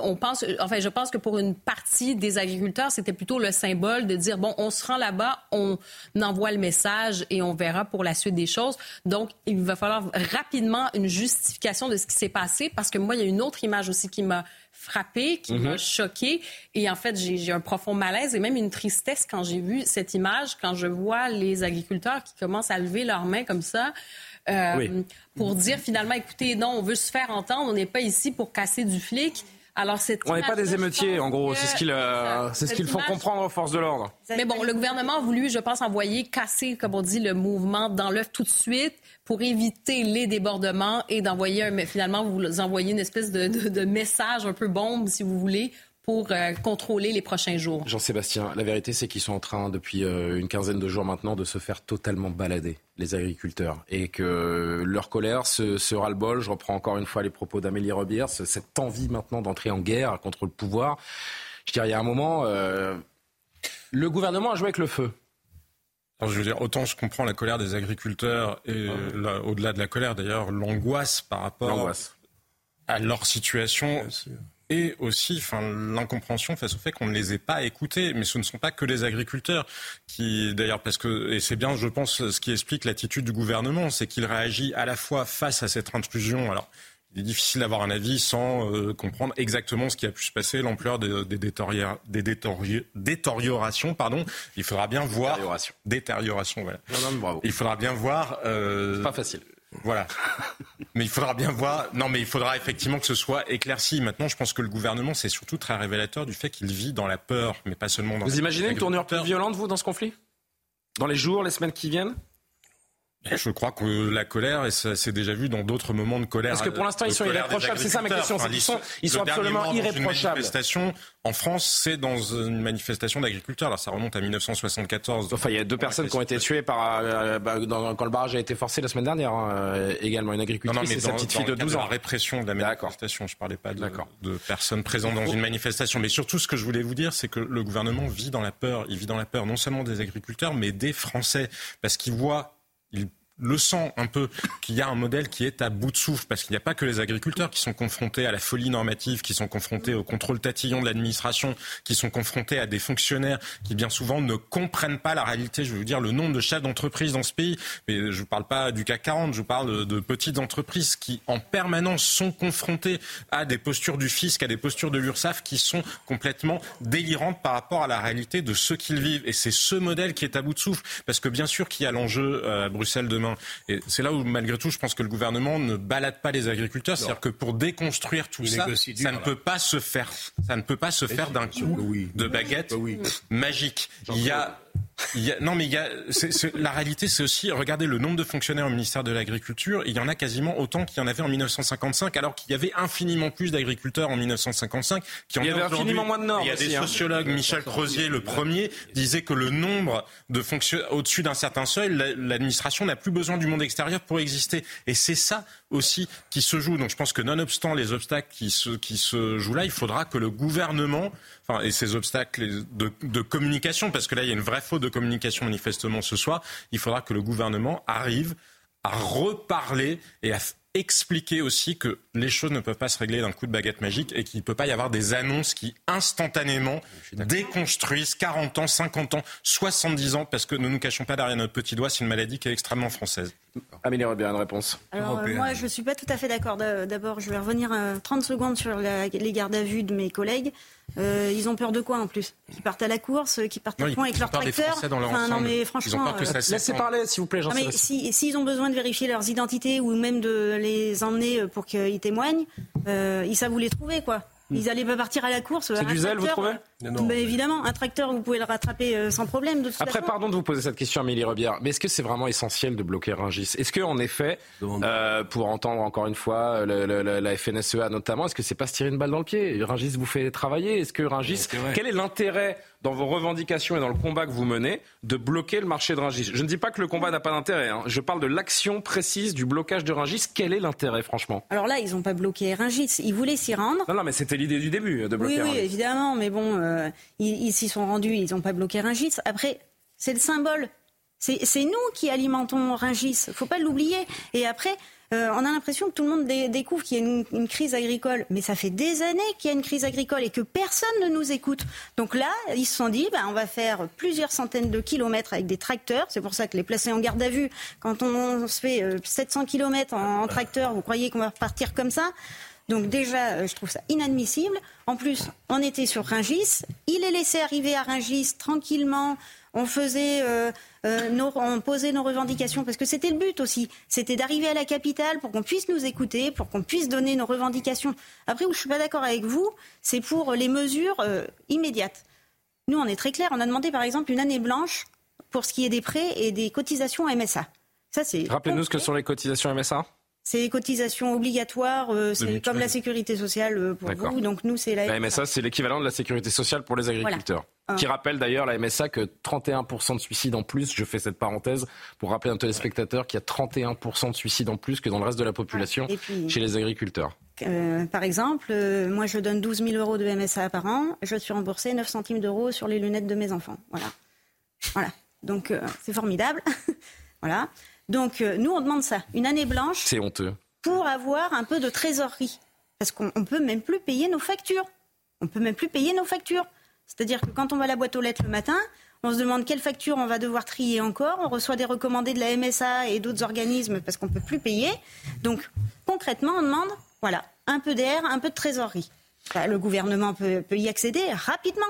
on pense, enfin, je pense que pour une partie des agriculteurs, c'était plutôt le symbole de dire, bon, on se rend là-bas, on envoie le message et on verra pour la suite des choses. Donc, il va falloir rapidement une justification de ce qui s'est passé parce que moi, il y a une autre autre image aussi qui m'a frappée, qui m'a mhm. choquée. Et en fait, j'ai un profond malaise et même une tristesse quand j'ai vu cette image, quand je vois les agriculteurs qui commencent à lever leurs mains comme ça. Euh, pour dire finalement, écoutez, non, on veut se faire entendre, on n'est pas ici pour casser du flic. Alors, on n'est pas des émeutiers, en gros. C'est ce qu'ils euh, c'est ce qu'ils font comprendre aux forces de l'ordre. Mais bon, le gouvernement a voulu, je pense, envoyer casser, comme on dit, le mouvement dans l'œuf tout de suite pour éviter les débordements et d'envoyer finalement vous envoyez une espèce de, message un peu bombe, si vous voulez, pour euh, contrôler les prochains jours. Jean-Sébastien, la vérité, c'est qu'ils sont en train, depuis euh, une quinzaine de jours maintenant, de se faire totalement balader, les agriculteurs. Et que leur colère, ce, ce ras-le-bol, je reprends encore une fois les propos d'Amélie Robière, cette envie maintenant d'entrer en guerre contre le pouvoir. Je dirais, il y a un moment, euh, le gouvernement a joué avec le feu je veux dire, autant je comprends la colère des agriculteurs et au-delà de la colère d'ailleurs, l'angoisse par rapport à leur situation et aussi enfin, l'incompréhension face au fait qu'on ne les ait pas écoutés. Mais ce ne sont pas que les agriculteurs qui, d'ailleurs, parce que, et c'est bien, je pense, ce qui explique l'attitude du gouvernement, c'est qu'il réagit à la fois face à cette intrusion. Alors, il est difficile d'avoir un avis sans euh, comprendre exactement ce qui a pu se passer, l'ampleur des, des, des détériorations. Pardon. Il faudra bien voir. Détérioration. Détérioration, voilà. Non, non, bravo. Il faudra bien voir. Euh, pas facile. Voilà. *laughs* Mais il faudra bien voir. Non, mais il faudra effectivement que ce soit éclairci. Maintenant, je pense que le gouvernement, c'est surtout très révélateur du fait qu'il vit dans la peur, mais pas seulement dans. Vous imaginez une tournure plus violente, vous, dans ce conflit? Dans les jours, les semaines qui viennent? Je crois que la colère, et ça s'est déjà vu dans d'autres moments de colère. Parce que pour l'instant, ils sont irréprochables. C'est ça ma question. ils sont, ils sont absolument irréprochables. Une manifestation en France, c'est dans une manifestation d'agriculteurs. Alors ça remonte à 1974. Enfin, il y a deux personnes qui ont été tuées par, euh, bah, quand le barrage a été forcé la semaine dernière. Hein, également une agricultrice non, mais sa petite fille de 12 ans. La répression de la manifestation. Je parlais pas de, de personnes présentes dans une manifestation. Mais surtout, ce que je voulais vous dire, c'est que le gouvernement vit dans la peur. Il vit dans la peur non seulement des agriculteurs, mais des Français, parce qu'il voit il le sent un peu qu'il y a un modèle qui est à bout de souffle, parce qu'il n'y a pas que les agriculteurs qui sont confrontés à la folie normative, qui sont confrontés au contrôle tatillon de l'administration, qui sont confrontés à des fonctionnaires qui bien souvent ne comprennent pas la réalité. Je veux vous dire le nombre de chefs d'entreprise dans ce pays, mais je ne parle pas du CAC 40, je parle de, petites entreprises qui en permanence sont confrontées à des postures du fisc, à des postures de l'URSSAF qui sont complètement délirantes par rapport à la réalité de ce qu'ils vivent. Et c'est ce modèle qui est à bout de souffle, parce que bien sûr qu'il y a l'enjeu euh, à Bruxelles demain et c'est là où, malgré tout, je pense que le gouvernement ne balade pas les agriculteurs. C'est-à-dire que pour déconstruire tout ça, ça ne peut pas se faire. Ça ne peut pas se faire d'un coup de baguette magique. Il y a non, mais il y a, la réalité, c'est aussi, regardez le nombre de fonctionnaires au ministère de l'Agriculture, il y en a quasiment autant qu'il y en avait en 1955, alors qu'il y avait infiniment plus d'agriculteurs en 1955 qui en Il y avait infiniment moins de normes. Il y a des hein. sociologues, Michel Crozier, le premier, disait que le nombre de fonctionnaires au-dessus d'un certain seuil, l'administration n'a plus besoin du monde extérieur pour exister. Et c'est ça aussi qui se joue. Donc je pense que nonobstant les obstacles qui se, jouent là, il faudra que le gouvernement, enfin, et ces obstacles de, de communication, parce que là il y a une vraie faute de communication manifestement ce soir, il faudra que le gouvernement arrive à reparler et à expliquer aussi que les choses ne peuvent pas se régler d'un coup de baguette magique et qu'il ne peut pas y avoir des annonces qui instantanément déconstruisent 40 ans, 50 ans, 70 ans, parce que ne nous cachons pas derrière notre petit doigt, c'est une maladie qui est extrêmement française. Amélie Robert, une réponse. Alors, euh, moi, je ne suis pas tout à fait d'accord. D'abord, je vais revenir 30 euh, secondes sur les gardes à vue de mes collègues. Euh, ils ont peur de quoi en plus? Qui partent à la course, qui partent au point avec leur tracteur? Enfin, non mais franchement, laissez parler s'il vous plaît. Jean mais s'ils ont besoin de vérifier leurs identités ou même de les emmener pour qu'ils témoignent, ils savent où les trouver quoi. Ils n'allaient pas partir à la course. C'est du zèle, vous trouvez ben, Évidemment, un tracteur, vous pouvez le rattraper euh, sans problème. De Après, pardon de vous poser cette question, Amélie Rebière, mais est-ce que c'est vraiment essentiel de bloquer Rungis? Est-ce qu'en effet, euh, pour entendre encore une fois la FNSEA notamment, est-ce que c'est pas se tirer une balle dans le pied? Rungis vous fait travailler Est-ce que Rungis, quel est l'intérêt dans vos revendications et dans le combat que vous menez de bloquer le marché de Rungis? Je ne dis pas que le combat n'a pas d'intérêt. Hein. Je parle de l'action précise du blocage de Rungis. Quel est l'intérêt, franchement? Alors là, ils n'ont pas bloqué Rungis. Ils voulaient s'y rendre. Non, non, mais c'était l'idée du début de bloquer. Oui, oui, évidemment. Mais bon, euh, ils s'y sont rendus. Ils n'ont pas bloqué Rungis. Après, c'est le symbole. C'est nous qui alimentons Rungis. Faut pas l'oublier. Et après, euh, on a l'impression que tout le monde découvre qu'il y a une, crise agricole, mais ça fait des années qu'il y a une crise agricole et que personne ne nous écoute. Donc là, ils se sont dit, bah, on va faire plusieurs centaines de kilomètres avec des tracteurs. C'est pour ça que les placer en garde à vue, quand on, se fait 700 euh, kilomètres en, tracteur, vous croyez qu'on va repartir comme ça? Donc déjà, euh, je trouve ça inadmissible. En plus, on était sur Ringis. Il est laissé arriver à Ringis tranquillement on faisait, euh, euh, nos, on posait nos revendications parce que c'était le but aussi. C'était d'arriver à la capitale pour qu'on puisse nous écouter, pour qu'on puisse donner nos revendications. Après, où je suis pas d'accord avec vous, c'est pour les mesures euh, immédiates. Nous, on est très clair. On a demandé par exemple une année blanche pour ce qui est des prêts et des cotisations MSA. Ça, c'est. Rappelez-nous ce que sont les cotisations MSA. C'est les cotisations obligatoires, c'est comme la sécurité sociale pour vous. Donc nous, c'est la. La MSA, c'est l'équivalent de la sécurité sociale pour les agriculteurs. Ah. Qui rappelle d'ailleurs la MSA que 31% de suicides en plus, je fais cette parenthèse pour rappeler à un téléspectateur qu'il y a 31% de suicides en plus que dans le reste de la population chez les agriculteurs. Euh, par exemple, euh, moi je donne 12 000 euros de MSA par an, je suis remboursé 9 centimes d'euros sur les lunettes de mes enfants. Voilà. Voilà. Donc euh, c'est formidable. *laughs* voilà. Donc nous on demande ça, une année blanche. C'est honteux. Pour avoir un peu de trésorerie. Parce qu'on ne peut même plus payer nos factures. On ne peut même plus payer nos factures. C'est-à-dire que quand on va à la boîte aux lettres le matin, on se demande quelle facture on va devoir trier encore. On reçoit des recommandés de la MSA et d'autres organismes parce qu'on ne peut plus payer. Donc, concrètement, on demande voilà, un peu d'air, un peu de trésorerie. Bah, le gouvernement peut, y accéder rapidement.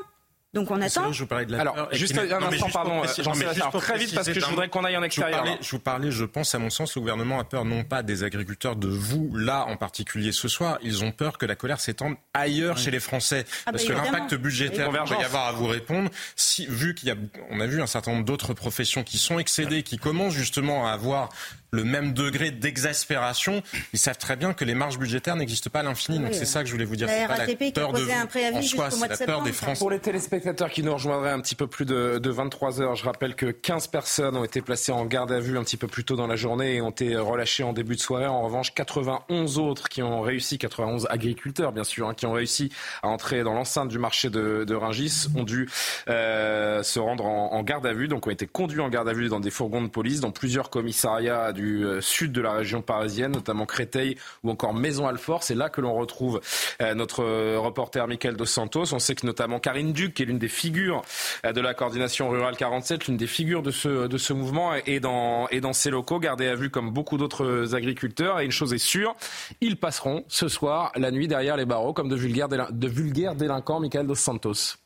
Donc on attend. Je vous parlais de la Alors, juste un instant, pardon, Jean-Sébastien, très vite parce que je voudrais qu'on aille en extérieur. Je vous, parlais, je pense, à mon sens, le gouvernement a peur non pas des agriculteurs, de vous, là en particulier ce soir, ils ont peur que la colère s'étende ailleurs chez les Français. Ah, parce bah, que l'impact budgétaire qu'il va y avoir à vous répondre, si, vu qu'il y a, on a vu un certain nombre d'autres professions qui sont excédées, qui commencent justement à avoir le même degré d'exaspération, ils savent très bien que les marges budgétaires n'existent pas à l'infini. Donc c'est ça que je voulais vous dire. La RATP qui a posé un préavis jusqu'au mois de septembre. Des Français. Pour les téléspectateurs qui nous rejoindraient un petit peu plus de, de 23 heures, je rappelle que 15 personnes ont été placées en garde à vue un petit peu plus tôt dans la journée et ont été relâchées en début de soirée. En revanche, 91 autres qui ont réussi, 91 agriculteurs bien sûr, hein, qui ont réussi à entrer dans l'enceinte du marché de, de Ringis, ont dû euh, se rendre en, en, garde à vue, donc ont été conduits en garde à vue dans des fourgons de police, dans plusieurs commissariats du euh, sud de la région parisienne, notamment Créteil ou encore Maison-Alfort. C'est là que l'on retrouve euh, notre reporter Michael Dos Santos. On sait que notamment Karine Duc, qui est l'une des figures euh, de la coordination rurale 47, l'une des figures de ce, de ce mouvement, est dans, est dans ces locaux, gardés à vue comme beaucoup d'autres agriculteurs. Et une chose est sûre, ils passeront ce soir la nuit derrière les barreaux comme de vulgaires, de vulgaires délinquants, Michael Dos Santos.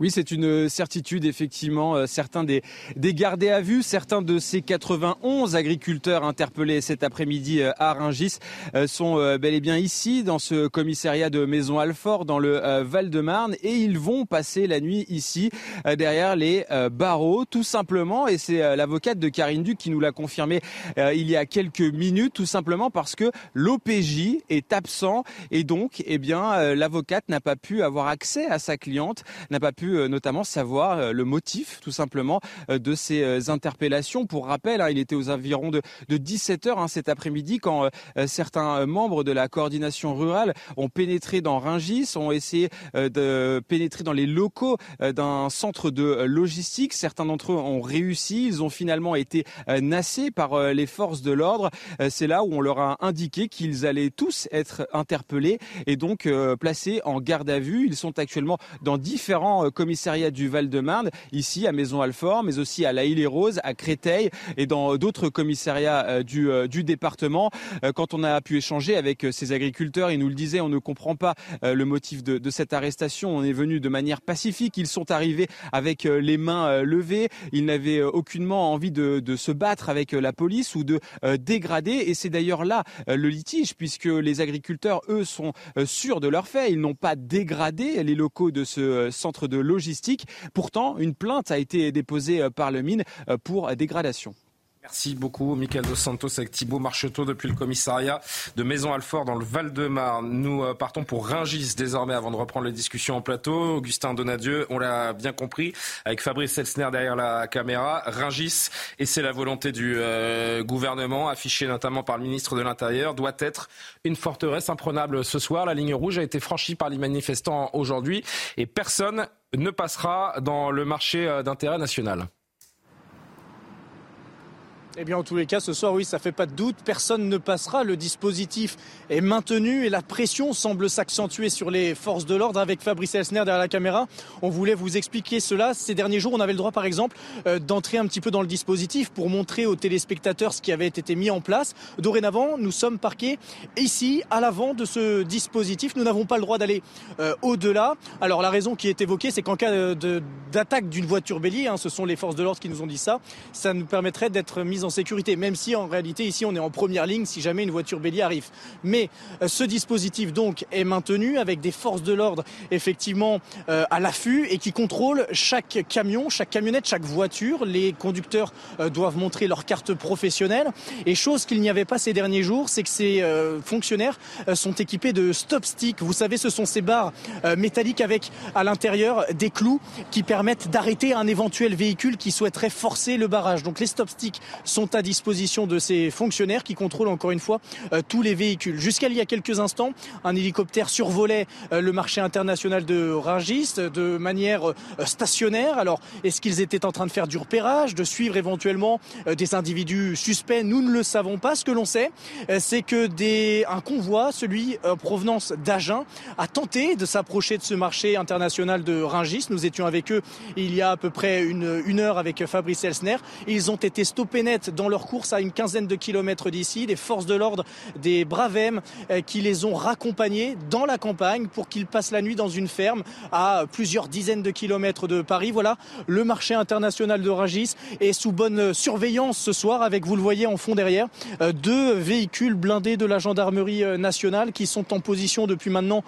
Oui, c'est une certitude, effectivement. Euh, certains des, des gardés à vue, certains de ces 91 agriculteurs interpellés cet après-midi euh, à Rungis euh, sont bel et bien ici, dans ce commissariat de Maison Alfort, dans le Val-de-Marne, et ils vont passer la nuit ici, derrière les barreaux, tout simplement. Et c'est l'avocate de Karine Duc qui nous l'a confirmé il y a quelques minutes, tout simplement parce que l'OPJ est absent, et donc, eh bien, l'avocate n'a pas pu avoir accès à sa cliente, n'a pas pu euh, notamment savoir euh, le motif tout simplement euh, de ces interpellations. Pour rappel, hein, il était aux environs de, 17 heures hein, cet après-midi quand certains membres de la coordination rurale ont pénétré dans Ringis, ont essayé de pénétrer dans les locaux d'un centre de logistique. Certains d'entre eux ont réussi. Ils ont finalement été nassés par les forces de l'ordre. C'est là où on leur a indiqué qu'ils allaient tous être interpellés et donc placés en garde à vue. Ils sont actuellement dans différents commissariat du Val-de-Marne, ici à Maison-Alfort, mais aussi à La Île-et-Rose, à Créteil et dans d'autres commissariats euh, du, euh, du département. Euh, quand on a pu échanger avec ces agriculteurs, ils nous le disaient, on ne comprend pas le motif de, de cette arrestation. On est venu de manière pacifique. Ils sont arrivés avec les mains levées. Ils n'avaient aucunement envie de, de, se battre avec la police ou de dégrader. Et c'est d'ailleurs là le litige, puisque les agriculteurs, eux, sont sûrs de leur fait. Ils n'ont pas dégradé les locaux de ce centre de logistique. Pourtant, une plainte a été déposée euh, par le mine euh, pour dégradation. Merci beaucoup, Michael Dos Santos avec Thibault Marcheteau depuis le commissariat de Maison-Alfort dans le Val-de-Marne. Nous euh, partons pour Ringis désormais avant de reprendre les discussions en plateau. Augustin Donadieu, on l'a bien compris, avec Fabrice Elsner derrière la caméra. Ringis, et c'est la volonté du gouvernement, affichée notamment par le ministre de l'Intérieur, doit être une forteresse imprenable ce soir. La ligne rouge a été franchie par les manifestants aujourd'hui et personne ne passera dans le marché euh, d'intérêt national. Eh bien, en tous les cas, ce soir, oui, ça fait pas de doute. Personne ne passera. Le dispositif est maintenu et la pression semble s'accentuer sur les forces de l'ordre. Avec Fabrice Elsner derrière la caméra, on voulait vous expliquer cela. Ces derniers jours, on avait le droit, par exemple, euh, d'entrer un petit peu dans le dispositif pour montrer aux téléspectateurs ce qui avait été mis en place. Dorénavant, nous sommes parqués ici, à l'avant de ce dispositif. Nous n'avons pas le droit d'aller euh, au-delà. Alors, la raison qui est évoquée, c'est qu'en cas d'attaque d'une voiture bélier, hein, ce sont les forces de l'ordre qui nous ont dit ça, ça nous permettrait d'être mis en sécurité, même si en réalité ici on est en première ligne si jamais une voiture bélier arrive. Mais euh, ce dispositif donc est maintenu avec des forces de l'ordre effectivement euh, à l'affût et qui contrôlent chaque camion, chaque camionnette, chaque voiture. Les conducteurs euh, doivent montrer leur carte professionnelle et chose qu'il n'y avait pas ces derniers jours, c'est que ces fonctionnaires sont équipés de stop stick. Vous savez, ce sont ces barres métalliques avec à l'intérieur des clous qui permettent d'arrêter un éventuel véhicule qui souhaiterait forcer le barrage. Donc les stop sticks sont à disposition de ces fonctionnaires qui contrôlent encore une fois euh, tous les véhicules. Jusqu'à il y a quelques instants, un hélicoptère survolait euh, le marché international de Rungis de manière euh, stationnaire. Alors, est-ce qu'ils étaient en train de faire du repérage, de suivre éventuellement des individus suspects? Nous ne le savons pas. Ce que l'on sait, c'est que des, un convoi, celui en provenance d'Agen, a tenté de s'approcher de ce marché international de Rungis. Nous étions avec eux il y a à peu près une, une heure avec Fabrice Elsner. Ils ont été stoppés net dans leur course à une quinzaine de kilomètres d'ici. Des forces de l'ordre, des bravem qui les ont raccompagnés dans la campagne pour qu'ils passent la nuit dans une ferme à plusieurs dizaines de kilomètres de Paris. Voilà, le marché international de Ragis est sous bonne surveillance ce soir avec, vous le voyez en fond derrière, deux véhicules blindés de la gendarmerie nationale qui sont en position depuis maintenant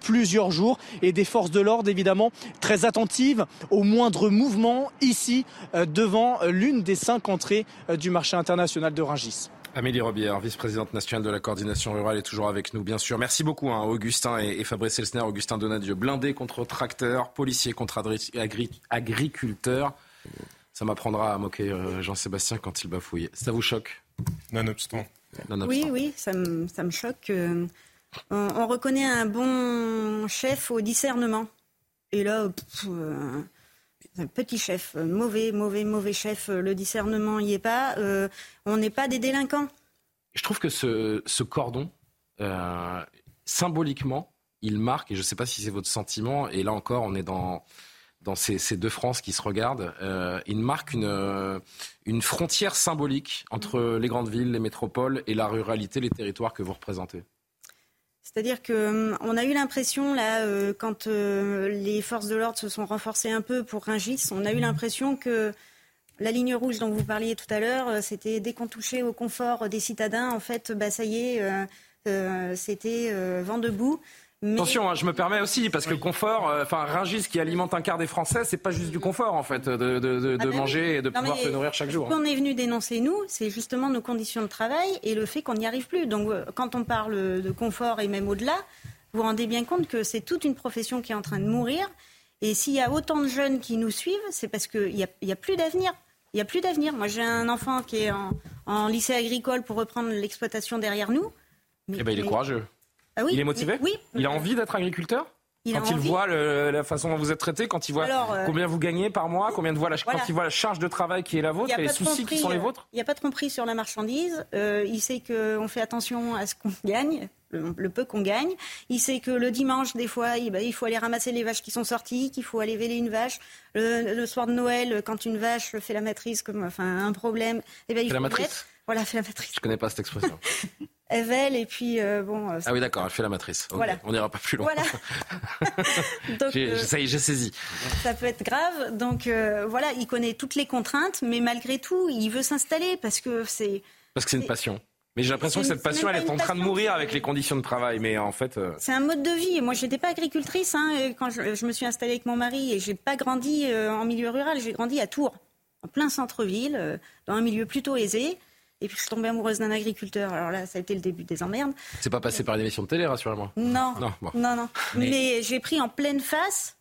plusieurs jours et des forces de l'ordre évidemment très attentives au moindre mouvement ici devant l'une des cinq entrées du marché international de Rungis. Amélie Robière, vice-présidente nationale de la coordination rurale, est toujours avec nous, bien sûr. Merci beaucoup, hein, Augustin et, Fabrice Elsner. Augustin Donadieu, blindé contre tracteur, policier contre agriculteur. Ça m'apprendra à moquer euh, Jean-Sébastien quand il bafouille. Ça vous choque? Nonobstant. Oui, oui, ça me, choque. Euh, on, reconnaît un bon chef au discernement. Et là, euh, un petit chef, euh, mauvais, mauvais, mauvais chef, euh, le discernement n'y est pas. Euh, on n'est pas des délinquants. Je trouve que ce, cordon, symboliquement, il marque, et je ne sais pas si c'est votre sentiment, et là encore, on est dans, ces, deux France qui se regardent, il marque une frontière symbolique entre les grandes villes, les métropoles et la ruralité, les territoires que vous représentez. C'est-à-dire que hum, a eu l'impression là, euh, quand euh, les forces de l'ordre se sont renforcées un peu pour Ringis, on a eu l'impression que la ligne rouge dont vous parliez tout à l'heure, euh, c'était dès qu'on touchait au confort des citadins, en fait, bah ça y est, c'était vent debout. Attention, hein, je me permets aussi, parce que confort, euh, enfin, Ringis qui alimente un quart des Français, c'est pas juste du confort, en fait, de, de, ah ben manger et de pouvoir se nourrir chaque jour. Ce qu'on est venu dénoncer, nous, c'est justement nos conditions de travail et le fait qu'on n'y arrive plus. Donc, euh, quand on parle de confort et même au-delà, vous vous rendez bien compte que c'est toute une profession qui est en train de mourir. Et s'il y a autant de jeunes qui nous suivent, c'est parce qu'il n'y a, y a plus d'avenir. Il n'y a plus d'avenir. Moi, j'ai un enfant qui est en, lycée agricole pour reprendre l'exploitation derrière nous. eh ben, il est courageux. Ah il est motivé Oui. Il a envie d'être agriculteur quand il voit la façon dont vous êtes traité, quand il voit euh, combien vous gagnez par mois, combien de voit la, quand il voit la charge de travail qui est la vôtre et les soucis qui sont les vôtres Il n'y a pas de tromperie sur la marchandise. Euh, il sait qu'on fait attention à ce qu'on gagne, le, peu qu'on gagne. Il sait que le dimanche, des fois, il, bah, il, faut aller ramasser les vaches qui sont sorties, qu'il faut aller véler une vache. Le, soir de Noël, quand une vache fait la matrice, comme enfin un problème, eh ben, il fait faut la matrice. Voilà, fait la matrice. Je connais pas cette expression. *laughs* Evel et puis euh, bon. Euh, ah oui, d'accord, elle fait la matrice. On n'ira pas plus loin. Voilà. *laughs* Euh, ça y est, j'ai saisi. Ça peut être grave. Donc voilà, il connaît toutes les contraintes, mais malgré tout, il veut s'installer parce que c'est. Parce que c'est une passion. Mais j'ai l'impression que cette passion, elle est en train de mourir avec les conditions de travail. Mais en fait. C'est un mode de vie. Moi, je n'étais pas agricultrice hein, quand je, je, me suis installée avec mon mari et j'ai pas grandi en milieu rural. J'ai grandi à Tours, en plein centre-ville, dans un milieu plutôt aisé. Et puis je suis tombée amoureuse d'un agriculteur. Alors là, ça a été le début des emmerdes. C'est pas passé par une émission de télé, rassurez-moi. Non. Non, non, non. Mais, j'ai pris en pleine face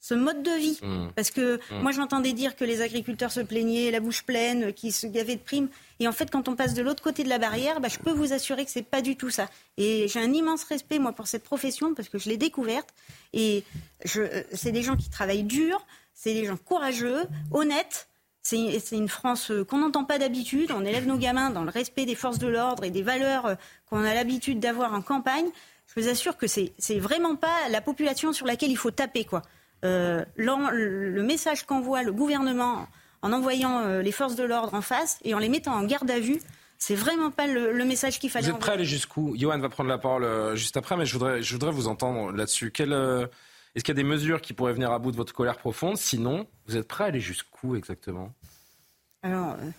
ce mode de vie. Mmh. Parce que mmh. moi, j'entendais dire que les agriculteurs se plaignaient, la bouche pleine, qu'ils se gavaient de primes. Et en fait, quand on passe de l'autre côté de la barrière, bah, je peux vous assurer que c'est pas du tout ça. Et j'ai un immense respect, moi, pour cette profession, parce que je l'ai découverte. Et euh, c'est des gens qui travaillent dur, c'est des gens courageux, honnêtes. C'est une France euh, qu'on n'entend pas d'habitude. On élève nos gamins dans le respect des forces de l'ordre et des valeurs euh, qu'on a l'habitude d'avoir en campagne. Je vous assure que c'est vraiment pas la population sur laquelle il faut taper. Quoi. Euh, le message qu'envoie le gouvernement en envoyant les forces de l'ordre en face et en les mettant en garde à vue, c'est vraiment pas le, message qu'il fallait. Vous êtes prêt à aller jusqu'où? Johan va prendre la parole juste après, mais je voudrais, je voudrais vous entendre là-dessus. Quelle est-ce qu'il y a des mesures qui pourraient venir à bout de votre colère profonde Sinon, vous êtes prêt à aller jusqu'où exactement Alors, euh,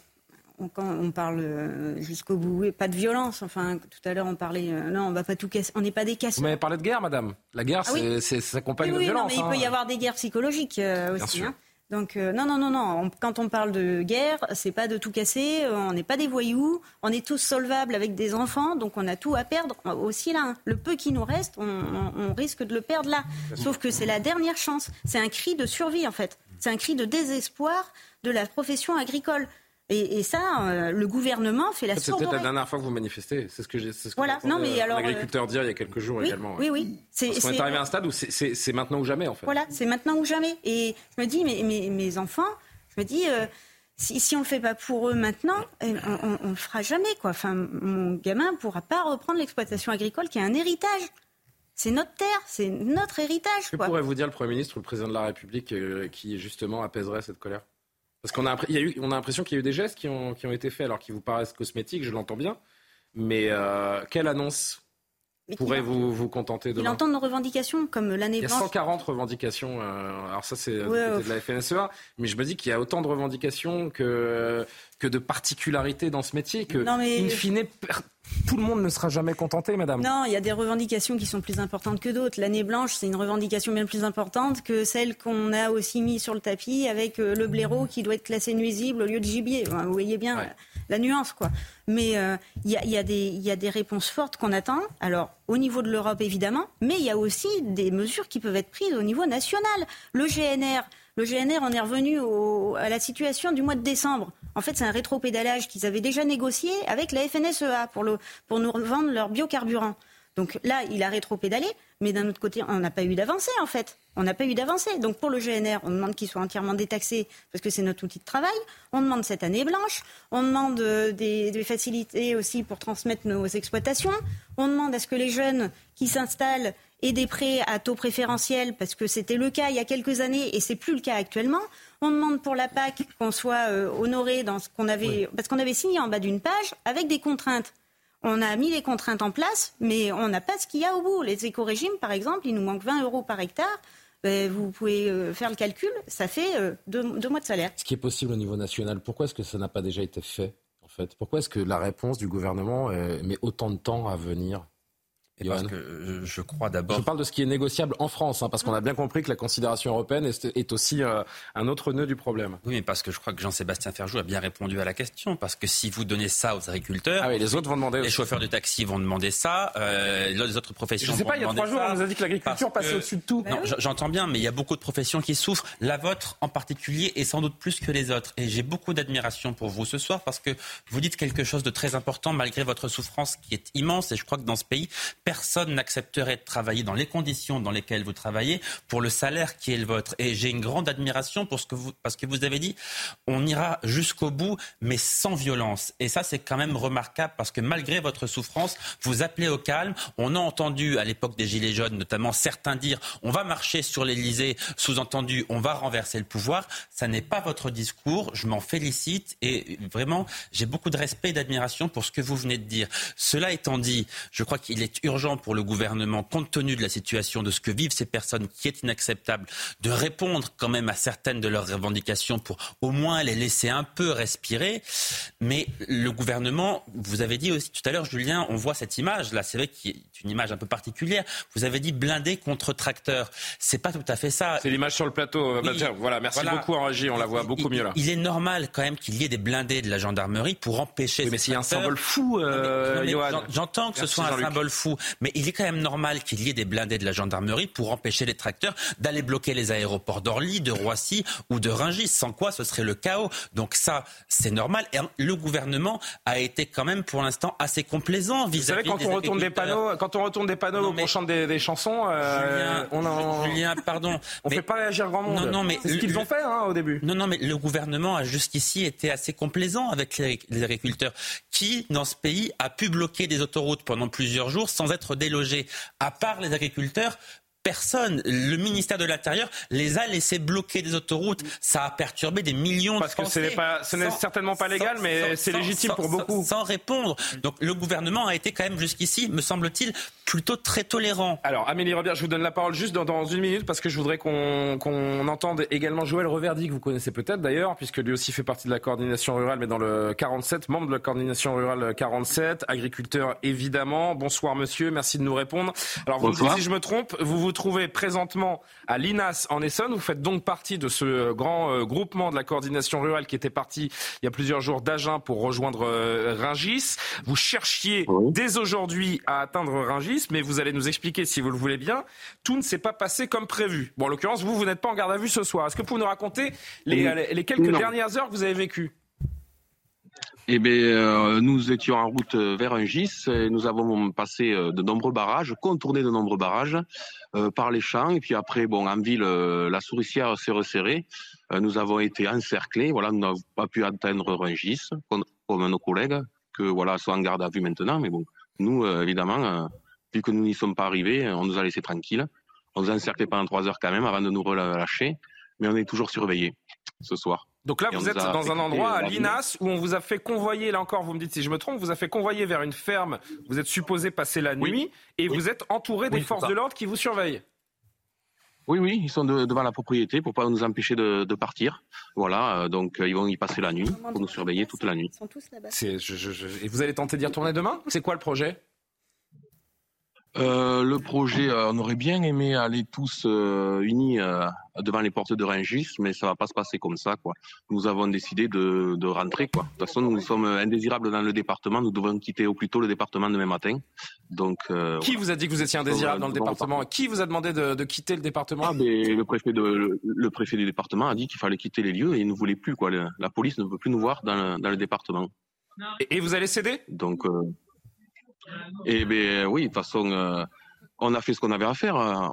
on, on parle euh, jusqu'au bout, pas de violence. Enfin, tout à l'heure, on parlait. Euh, non, on va pas tout casser. On n'est pas des casseurs. Vous m'avez parlé de guerre, madame. La guerre, ah c'est, ça accompagne oui, de violence. Non, mais il peut y hein. avoir des guerres psychologiques aussi. Hein. Donc non, non, non, non. quand on parle de guerre, c'est pas de tout casser. on n'est pas des voyous. On est tous solvables avec des enfants, donc on a tout à perdre aussi là. Hein. Le peu qui nous reste, on, risque de le perdre là. Sauf que c'est la dernière chance. C'est un cri de survie en fait. C'est un cri de désespoir de la profession agricole. Et, ça, euh, le gouvernement fait la C'est peut-être la dernière fois que vous manifestez. C'est ce que j'ai. Ce voilà. Non, mais alors. L'agriculteur euh... dire il y a quelques jours également. Oui, oui. C'est, Parce est arrivé à un stade où c'est, maintenant ou jamais en fait. Voilà, c'est maintenant ou jamais. Et je me dis, mes enfants, je me dis. Euh, si, si on ne le fait pas pour eux maintenant, eh, on ne le fera jamais. Quoi. Enfin, mon gamin ne pourra pas reprendre l'exploitation agricole qui est un héritage. C'est notre terre, c'est notre héritage. Que pourrait vous dire le Premier ministre ou le Président de la République euh, qui justement apaiserait cette colère? Parce qu'on a, a, eu, on a l'impression qu'il y a eu des gestes qui ont, qui ont été faits alors qu'ils vous paraissent cosmétiques, je l'entends bien. Mais euh, quelle annonce pourrait vous, contenter de Il entend nos revendications comme l'année blanche. Il y a 140 revendications. Euh, alors ça, c'est de la FNSEA. Mais je me dis qu'il y a autant de revendications que, que de particularités dans ce métier. Que, non, mais... in fine, tout le monde ne sera jamais contenté, madame. Non, il y a des revendications qui sont plus importantes que d'autres. L'année blanche, c'est une revendication bien plus importante que celle qu'on a aussi mis sur le tapis avec euh, le blaireau qui doit être classé nuisible au lieu de gibier. vous voyez bien la nuance, quoi. Mais euh, il y, a, y, a, des réponses fortes qu'on attend. Alors, au niveau de l'Europe, évidemment, mais il y a aussi des mesures qui peuvent être prises au niveau national. Le GNR, le GNR, on est revenu à la situation du mois de décembre. En fait, c'est un rétro-pédalage qu'ils avaient déjà négocié avec la FNSEA pour, nous vendre leur biocarburant. Donc là, il a rétro-pédalé, mais d'un autre côté, on n'a pas eu d'avancée en fait. On n'a pas eu d'avancée. Donc pour le GNR, on demande qu'il soit entièrement détaxé parce que c'est notre outil de travail. On demande cette année blanche. On demande euh, des, facilités aussi pour transmettre nos exploitations. On demande à ce que les jeunes qui s'installent aient des prêts à taux préférentiel parce que c'était le cas il y a quelques années et c'est plus le cas actuellement. On demande pour la PAC qu'on soit euh, honoré dans ce qu'on avait, parce qu'on avait signé en bas d'une page avec des contraintes. On a mis les contraintes en place, mais on n'a pas ce qu'il y a au bout. Les éco-régimes, par exemple, il nous manque 20 euros par hectare. Ben, vous pouvez euh, faire le calcul, ça fait euh, deux, mois de salaire. Ce qui est possible au niveau national, pourquoi est-ce que ça n'a pas déjà été fait en fait? Pourquoi est-ce que la réponse du gouvernement met autant de temps à venir? Parce que euh, je crois d'abord. Je parle de ce qui est négociable en France, hein, parce qu'on a bien compris que la considération européenne est, aussi euh, un autre nœud du problème. Oui, mais parce que je crois que Jean-Sébastien Ferjou a bien répondu à la question. Parce que si vous donnez ça aux agriculteurs, ah oui, les autres vont demander. Les chauffeurs de taxi vont demander ça. Euh, les autres professions. Je sais pas. Il y a trois jours, on nous a dit que l'agriculture passait au-dessus de tout. Non, j'entends bien, mais il y a beaucoup de professions qui souffrent. La vôtre en particulier, et sans doute plus que les autres. Et j'ai beaucoup d'admiration pour vous ce soir parce que vous dites quelque chose de très important malgré votre souffrance qui est immense. Et je crois que dans ce pays, personne n'accepte de travailler dans les conditions dans lesquelles vous travaillez pour le salaire qui est le vôtre. Et j'ai une grande admiration pour ce que vous, parce que vous avez dit, on ira jusqu'au bout, mais sans violence. Et ça, c'est quand même remarquable parce que malgré votre souffrance, vous appelez au calme. On a entendu à l'époque des Gilets jaunes, notamment certains dire, on va marcher sur l'Elysée, sous-entendu, on va renverser le pouvoir. Ça n'est pas votre discours. Je m'en félicite et vraiment, j'ai beaucoup de respect et d'admiration pour ce que vous venez de dire. Cela étant dit, je crois qu'il est urgent pour le gouvernement compte tenu de la situation, de ce que vivent ces personnes, qui est inacceptable, de répondre quand même à certaines de leurs revendications pour au moins les laisser un peu respirer. Mais le gouvernement, vous avez dit aussi tout à l'heure, Julien, on voit cette image là, c'est vrai qu'il est une image un peu particulière. Vous avez dit blindé contre tracteur. C'est pas tout à fait ça. C'est l'image sur le plateau. voilà, merci beaucoup en régie, on la voit beaucoup mieux là. Il est normal quand même qu'il y ait des blindés de la gendarmerie pour empêcher. Oui, mais c'est un symbole fou, euh, J'entends que ce soit un symbole fou, mais il est quand même normal qu'il y ait des blindés de la gendarmerie pour empêcher les tracteurs d'aller bloquer les aéroports d'Orly, de Roissy ou de Rungis, sans quoi ce serait le chaos. Donc ça, c'est normal. Et le gouvernement a été quand même pour l'instant assez complaisant vis-à-vis savez, quand on retourne des panneaux, quand on retourne des panneaux, qu'on chante des, chansons, euh, on en... Julien, pardon. *laughs* on ne fait pas réagir grand monde. Non, non, mais c'est ce qu'ils ont fait hein, au début. Non, non, mais le gouvernement a jusqu'ici été assez complaisant avec les, les agriculteurs. Qui, dans ce pays, a pu bloquer des autoroutes pendant plusieurs jours sans être délogé à part les agriculteurs, personne. Le ministère de l'Intérieur les a laissés bloquer des autoroutes. Ça a perturbé des millions de Français. Parce que ce n'est certainement pas légal, mais c'est légitime pour beaucoup. Sans, répondre. Donc le gouvernement a été quand même jusqu'ici, me semble-t-il, plutôt très tolérant. Alors Amélie Robert, je vous donne la parole juste dans, une minute parce que je voudrais qu'on entende également Joël Reverdy, que vous connaissez peut-être d'ailleurs, puisque lui aussi fait partie de la coordination rurale, mais dans le 47, membre de la coordination rurale 47, agriculteur évidemment. Bonsoir monsieur, merci de nous répondre. Alors vous si je me trompe, vous vous trouvez présentement à l'INAS en Essonne. Vous faites donc partie de ce grand euh, groupement de la coordination rurale qui était parti il y a plusieurs jours d'Agen pour rejoindre euh, Ringis. Vous cherchiez dès aujourd'hui à atteindre Ringis, mais vous allez nous expliquer, si vous le voulez bien, tout ne s'est pas passé comme prévu. Bon, en l'occurrence, vous, vous n'êtes pas en garde à vue ce soir. Est-ce que vous pouvez nous raconter les, les quelques dernières heures que vous avez vécues eh bien, euh, nous étions en route vers un gis et nous avons passé euh, de nombreux barrages, contourné de nombreux barrages euh, par les champs. Et puis après, bon, en ville, la souricière s'est resserrée. nous avons été encerclés. Voilà, nous n'avons pas pu atteindre Rungis, comme, comme, nos collègues, que voilà, sont en garde à vue maintenant. Mais bon, nous, évidemment, vu que nous n'y sommes pas arrivés, on nous a laissés tranquilles. On nous a encerclés pendant trois heures quand même avant de nous relâcher. Mais on est toujours surveillés ce soir. Donc là, vous êtes dans un endroit à Linas où on vous a fait convoyer, là encore, vous me dites si je me trompe, vous a fait convoyer vers une ferme, vous êtes supposé passer la nuit et vous êtes entouré des forces de l'ordre qui vous surveillent. Oui, oui, ils sont devant la propriété pour pas nous empêcher de, partir. Voilà, euh, donc euh, ils vont y passer la nuit pour nous surveiller toute la nuit. Ils sont tous là-bas. Et vous allez tenter d'y retourner demain? C'est quoi le projet? Euh, le projet, euh, on aurait bien aimé aller tous euh, unis devant les portes de Rungis, mais ça va pas se passer comme ça, quoi. Nous avons décidé de, de, rentrer, quoi. De toute façon, nous sommes indésirables dans le département. Nous devons quitter au plus tôt le département demain matin. Donc. Qui vous a dit que vous étiez indésirable dans le département Qui vous a demandé de, de quitter le département ah, mais le préfet de le, préfet du département a dit qu'il fallait quitter les lieux et il ne voulait plus, quoi. la police ne veut plus nous voir dans le, dans le département. Et, et vous allez céder? Donc. Et eh bien oui, de toute façon, euh, on a fait ce qu'on avait à faire. Euh,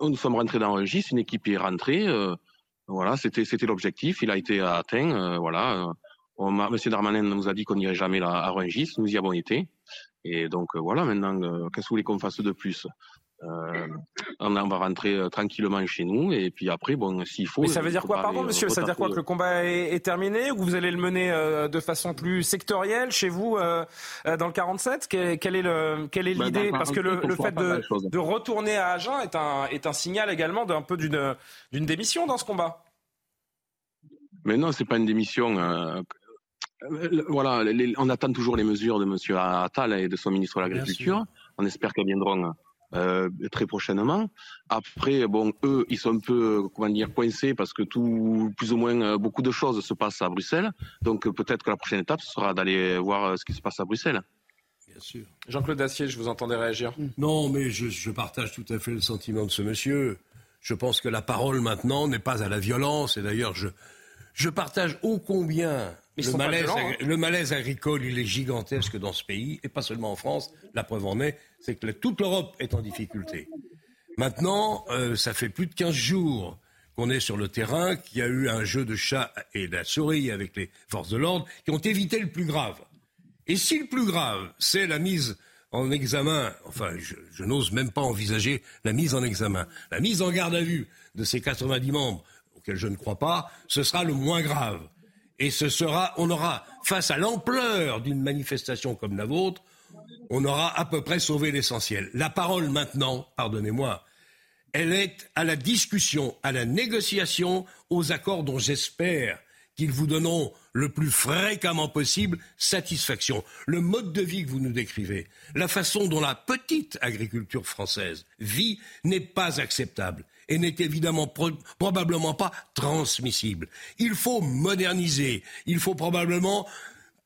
nous sommes rentrés dans Rungis, une équipe est rentrée. Euh, voilà, c'était c'était l'objectif, il a été atteint. voilà, on, Monsieur Darmanin nous a dit qu'on n'irait jamais à Rungis, nous y avons été. Et donc voilà, maintenant, qu'est-ce que vous voulez qu'on fasse de plus? Euh, on, va rentrer euh, tranquillement chez nous et puis après, bon, s'il faut. Mais ça veut dire quoi, pardon, monsieur? Ça veut dire quoi que le combat est, terminé ou vous allez le mener euh, de façon plus sectorielle chez vous dans le 47 Quelle est le quelle est ben, l'idée? Parce que le, fait de, de, retourner à Agen est un est un signal également d'un peu d'une d'une démission dans ce combat. Mais non, c'est pas une démission. voilà, on attend toujours les mesures de Monsieur Attal et de son ministre de l'Agriculture. On espère qu'elles viendront euh, très prochainement. Après, bon, eux, ils sont un peu, comment dire, coincés parce que tout, plus ou moins, euh, beaucoup de choses se passent à Bruxelles. Donc peut-être que la prochaine étape ce sera d'aller voir euh, ce qui se passe à Bruxelles. Bien sûr. Jean-Claude Dacier, je vous entendais réagir. Non, mais je, je, partage tout à fait le sentiment de ce monsieur. Je pense que la parole maintenant n'est pas à la violence. Et d'ailleurs, je, je partage ô combien Hein. Le malaise, agricole, il est gigantesque dans ce pays, et pas seulement en France. La preuve en est, c'est que toute l'Europe est en difficulté. Maintenant, euh, ça fait plus de 15 jours qu'on est sur le terrain, qu'il y a eu un jeu de chat et de la souris avec les forces de l'ordre, qui ont évité le plus grave. Et si le plus grave, c'est la mise en examen, enfin, je, je n'ose même pas envisager la mise en examen, la mise en garde à vue de ces 90 membres, je ne crois pas, ce sera le moins grave. Et ce sera, on aura, face à l'ampleur d'une manifestation comme la vôtre, on aura à peu près sauvé l'essentiel. La parole maintenant, pardonnez-moi, elle est à la discussion, à la négociation, aux accords dont j'espère qu'ils vous donneront le plus fréquemment possible satisfaction. Le mode de vie que vous nous décrivez, la façon dont la petite agriculture française vit n'est pas acceptable et n'est évidemment probablement pas transmissible. Il faut moderniser, il faut probablement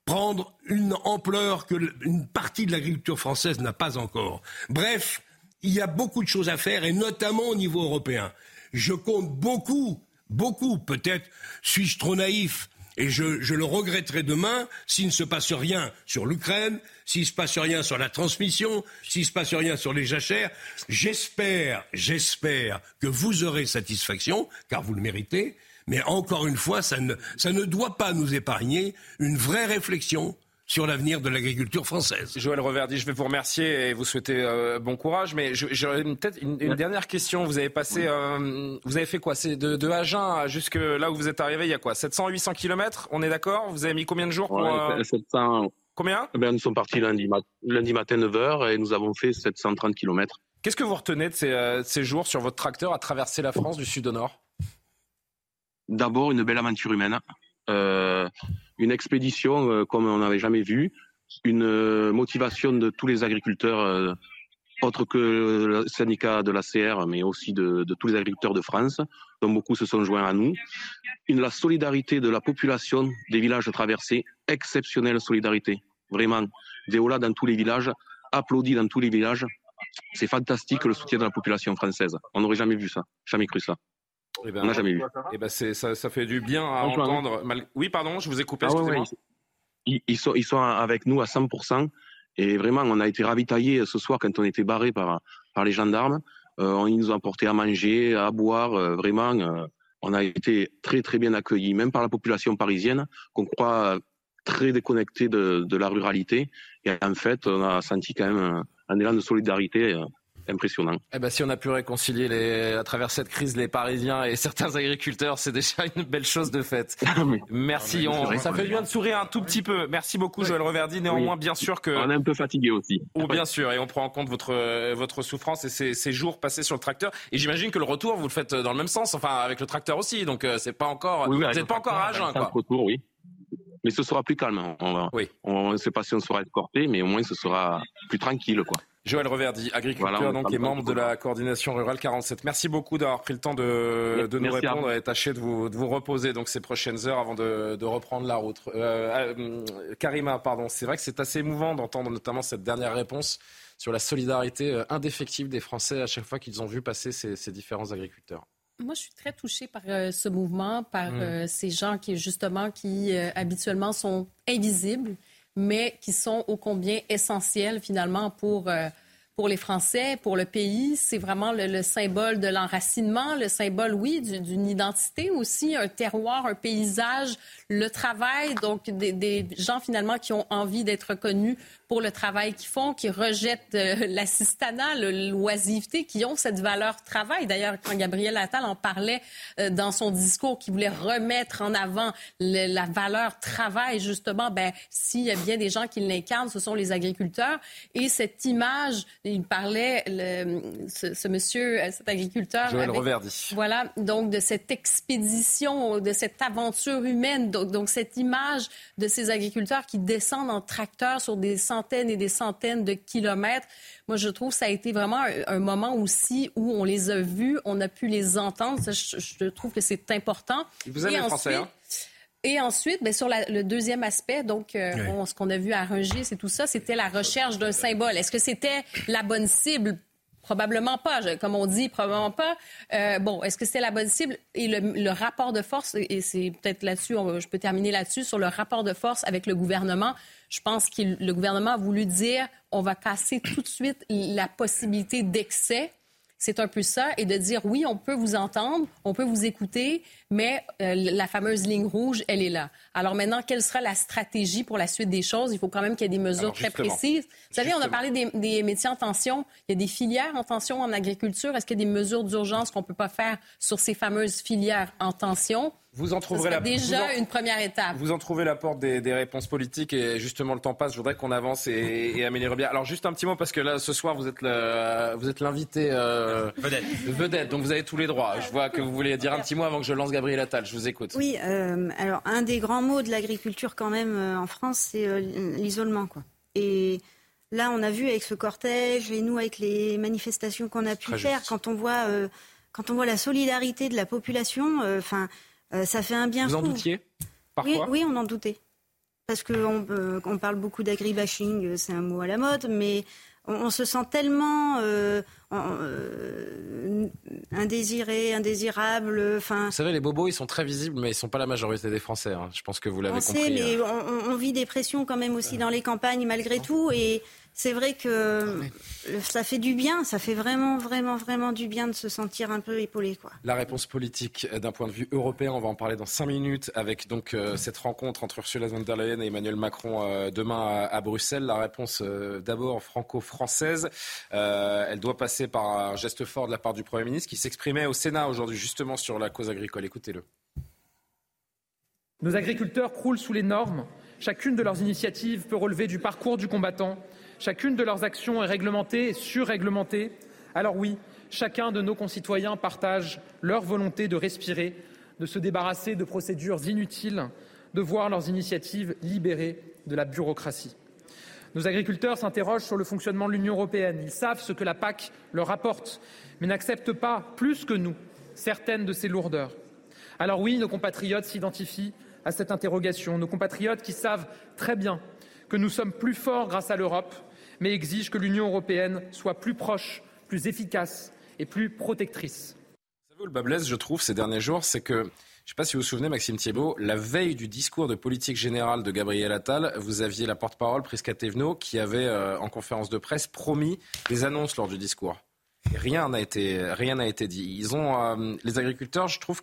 prendre une ampleur que une partie de l'agriculture française n'a pas encore. Bref, il y a beaucoup de choses à faire, et notamment au niveau européen. Je compte beaucoup, beaucoup, peut-être suis-je trop naïf, et je, le regretterai demain s'il ne se passe rien sur l'Ukraine, s'il ne se passe rien sur la transmission, s'il ne se passe rien sur les jachères. J'espère, j'espère que vous aurez satisfaction, car vous le méritez. Mais encore une fois, ça ne, ça ne doit pas nous épargner une vraie réflexion sur l'avenir de l'agriculture française. Joël Reverdy, je vais vous remercier et vous souhaiter euh, bon courage, mais j'aurais peut-être une, dernière question. Vous avez passé, euh, vous avez fait quoi? C'est de, de, Agen jusque là où vous êtes arrivé, il y a quoi? 700, 800 kilomètres? On est d'accord? Vous avez mis combien de jours pour ouais, 700. Euh, combien? Eh ben, Nous sommes partis lundi, lundi matin 9h et nous avons fait 730 kilomètres. Qu'est-ce que vous retenez de ces, ces jours sur votre tracteur à traverser la France du sud au nord? D'abord, une belle aventure humaine. Euh, une expédition euh, comme on n'avait jamais vu, une euh, motivation de tous les agriculteurs, autres que le syndicat de la CR, mais aussi de, tous les agriculteurs de France, dont beaucoup se sont joints à nous. La solidarité de la population des villages traversés, exceptionnelle solidarité, vraiment. Déola dans tous les villages, applaudi dans tous les villages. C'est fantastique le soutien de la population française. On n'aurait jamais vu ça, jamais cru ça. Eh ben, on n'a jamais vu. Eh ben ça, ça, fait du bien à entendre. Oui, pardon, je vous ai coupé. Ah ils, sont, ils sont avec nous à 100%. Et vraiment, on a été ravitaillés ce soir quand on était barré par, par les gendarmes. Euh, ils nous ont apporté à manger, à boire. Euh, vraiment, euh, on a été très très bien accueillis, même par la population parisienne, qu'on croit très déconnectée de, de, la ruralité. Et en fait, on a senti quand même un, un élan de solidarité impressionnant. Eh ben, si on a pu réconcilier les, à travers cette crise les Parisiens et certains agriculteurs, c'est déjà une belle chose de faite. Ah, Merci. On, ça fait du bien de sourire un tout petit peu. Merci beaucoup, Joël Reverdy. Néanmoins, bien sûr que. On est un peu fatigué aussi. Oh, bien sûr. Et on prend en compte votre, votre souffrance et ces, ces jours passés sur le tracteur. Et j'imagine que le retour, vous le faites dans le même sens. Enfin, avec le tracteur aussi. Donc, euh, c'est pas encore, vous n'êtes pas encore à jeun, quoi. Retour, oui mais ce sera plus calme. On va, oui. on ne sait pas si on sera escorté, mais au moins ce sera plus tranquille, quoi. Joël Reverdy, agriculteur donc et membre de la coordination rurale 47. Merci beaucoup d'avoir pris le temps de, de nous répondre et tâcher de vous, de vous, reposer donc ces prochaines heures avant de, de reprendre la route. Euh, euh, Karima, pardon, c'est vrai que c'est assez émouvant d'entendre notamment cette dernière réponse sur la solidarité euh, indéfectible des Français à chaque fois qu'ils ont vu passer ces, ces différents agriculteurs. Moi, je suis très touchée par euh, ce mouvement, par mm. euh, ces gens qui, justement, qui euh, habituellement sont invisibles, mais qui sont ô combien essentiels, finalement, pour, pour les Français, pour le pays. C'est vraiment le, symbole de l'enracinement, le symbole, oui, d'une identité aussi, un terroir, un paysage, le travail, donc des, gens, finalement, qui ont envie d'être connus pour le travail qu'ils font, qui rejettent euh, *laughs* l'assistanat, l'oisiveté, qui ont cette valeur travail. D'ailleurs, quand Gabriel Attal en parlait euh, dans son discours, qui voulait remettre en avant la valeur travail, justement, ben, s'il y a bien des gens qui l'incarnent, ce sont les agriculteurs. Et cette image, il parlait, le, ce, monsieur, euh, cet agriculteur. Joël Reverdy. Voilà, donc de cette expédition, de cette aventure humaine, donc, donc cette image de ces agriculteurs qui descendent en tracteur sur des centaines centaines et des centaines de kilomètres. Moi, je trouve que ça a été vraiment un, moment aussi où on les a vus, on a pu les entendre. je, trouve que c'est important. Vous avez et français, hein? Et ensuite, bien, sur le deuxième aspect, donc euh, ce qu'on a vu à Rungis c'est tout ça, c'était la recherche d'un symbole. Est-ce que c'était la bonne cible? Probablement pas, comme on dit, probablement pas. Euh, bon, est-ce que c'est la bonne cible? Et le, rapport de force, et c'est peut-être là-dessus, je peux terminer là-dessus, sur le rapport de force avec le gouvernement. Je pense que le gouvernement a voulu dire on va casser tout de suite la possibilité d'excès c'est un peu ça, et de dire oui, on peut vous entendre, on peut vous écouter, mais euh, la fameuse ligne rouge, elle est là. Alors maintenant, quelle sera la stratégie pour la suite des choses? Il faut quand même qu'il y ait des mesures très précises. Vous savez, on a parlé des, des, métiers en tension. Il y a des filières en tension en agriculture. Est-ce qu'il y a des mesures d'urgence qu'on ne peut pas faire sur ces fameuses filières en tension? Vous en trouverez la déjà une première étape. Vous en trouvez la porte des, réponses politiques et justement le temps passe. Je voudrais qu'on avance et, et améliorer bien. Alors juste un petit mot parce que là ce soir vous êtes le, vous êtes l'invité euh, vedette. vedette. Donc vous avez tous les droits. Je vois que vous voulez dire un petit mot avant que je lance Gabriel Attal. Je vous écoute. Oui. Euh, alors un des grands mots de l'agriculture quand même euh, en France, c'est l'isolement quoi. Et là on a vu avec ce cortège et nous avec les manifestations qu'on a pu faire, quand on voit quand on voit la solidarité de la population, enfin. Euh, ça fait un bien Vous en doutiez Parfois oui, on en doutait. Parce qu'on euh, on parle beaucoup d'agribashing, euh, c'est un mot à la mode, mais on, se sent tellement euh, indésiré, indésirable. Enfin, Vous savez, les bobos, ils sont très visibles, mais ils ne sont pas la majorité des Français. Hein. Je pense que vous l'avez compris. Sait, mais on, vit des pressions quand même aussi dans les campagnes, malgré tout. Et c'est vrai que ça fait du bien, ça fait vraiment, vraiment, vraiment du bien de se sentir un peu épaulé. Quoi. La réponse politique euh, d'un point de vue européen, on va en parler dans cinq minutes avec donc euh, cette rencontre entre Ursula von der Leyen et Emmanuel Macron euh, demain à, Bruxelles. La réponse d'abord franco-française, elle doit passer par un geste fort de la part du Premier ministre qui s'exprimait au Sénat aujourd'hui justement sur la cause agricole. Écoutez-le. Nos agriculteurs croulent sous les normes. Chacune de leurs initiatives peut relever du parcours du combattant Chacune de leurs actions est réglementée et surréglementée. Alors oui, chacun de nos concitoyens partage leur volonté de respirer, de se débarrasser de procédures inutiles, de voir leurs initiatives libérées de la bureaucratie. Nos agriculteurs s'interrogent sur le fonctionnement de l'Union européenne. Ils savent ce que la PAC leur apporte, mais n'acceptent pas, plus que nous, certaines de ces lourdeurs. Alors oui, nos compatriotes s'identifient à cette interrogation, nos compatriotes qui savent très bien que nous sommes plus forts grâce à l'Europe, mais exige que l'Union européenne soit plus proche, plus efficace et plus protectrice. Vaut le bas blesse, je trouve, ces derniers jours, c'est que, je ne sais pas si vous vous souvenez, Maxime Thiebaud, la veille du discours de politique générale de Gabriel Attal, vous aviez la porte-parole, Prisca Thévenot, qui avait, euh, en conférence de presse, promis des annonces lors du discours. rien n'a été, rien n'a été dit. Ils ont, euh, les agriculteurs, je trouve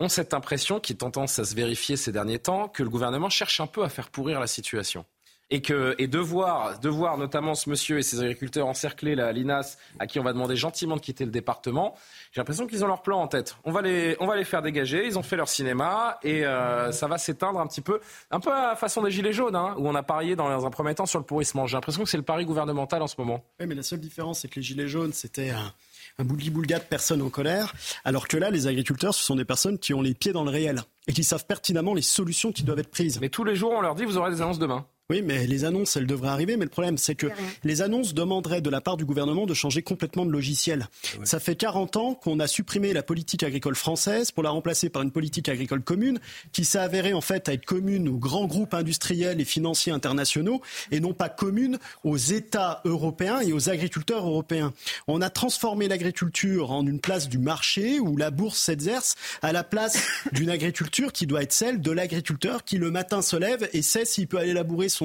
ont cette impression, qui tendance à se vérifier ces derniers temps, que le gouvernement cherche un peu à faire pourrir la situation. Et que et de voir, de voir notamment ce monsieur et ses agriculteurs encercler la l'INAS à qui on va demander gentiment de quitter le département, j'ai l'impression qu'ils ont leur plan en tête. On va les on va les faire dégager. Ils ont fait leur cinéma et euh, ça va s'éteindre un petit peu, un peu à la façon des gilets jaunes, hein, où on a parié dans un premier temps sur le pourrissement. J'ai l'impression que c'est le pari gouvernemental en ce moment. Oui, mais la seule différence, c'est que les gilets jaunes, c'était un un bouli-boulga de personnes en colère, alors que là, les agriculteurs, ce sont des personnes qui ont les pieds dans le réel et qui savent pertinemment les solutions qui doivent être prises. Mais tous les jours, on leur dit, vous aurez des annonces demain. Oui, mais les annonces, elles devraient arriver. Mais le problème, c'est que les annonces demanderaient de la part du gouvernement de changer complètement de logiciel. Ça fait 40 ans qu'on a supprimé la politique agricole française pour la remplacer par une politique agricole commune qui s'est avérée en fait être commune aux grands groupes industriels et financiers internationaux et non pas commune aux États européens et aux agriculteurs européens. On a transformé l'agriculture en une place du marché où la bourse s'exerce à la place *laughs* d'une agriculture qui doit être celle de l'agriculteur qui le matin se lève et sait s'il peut aller labourer son,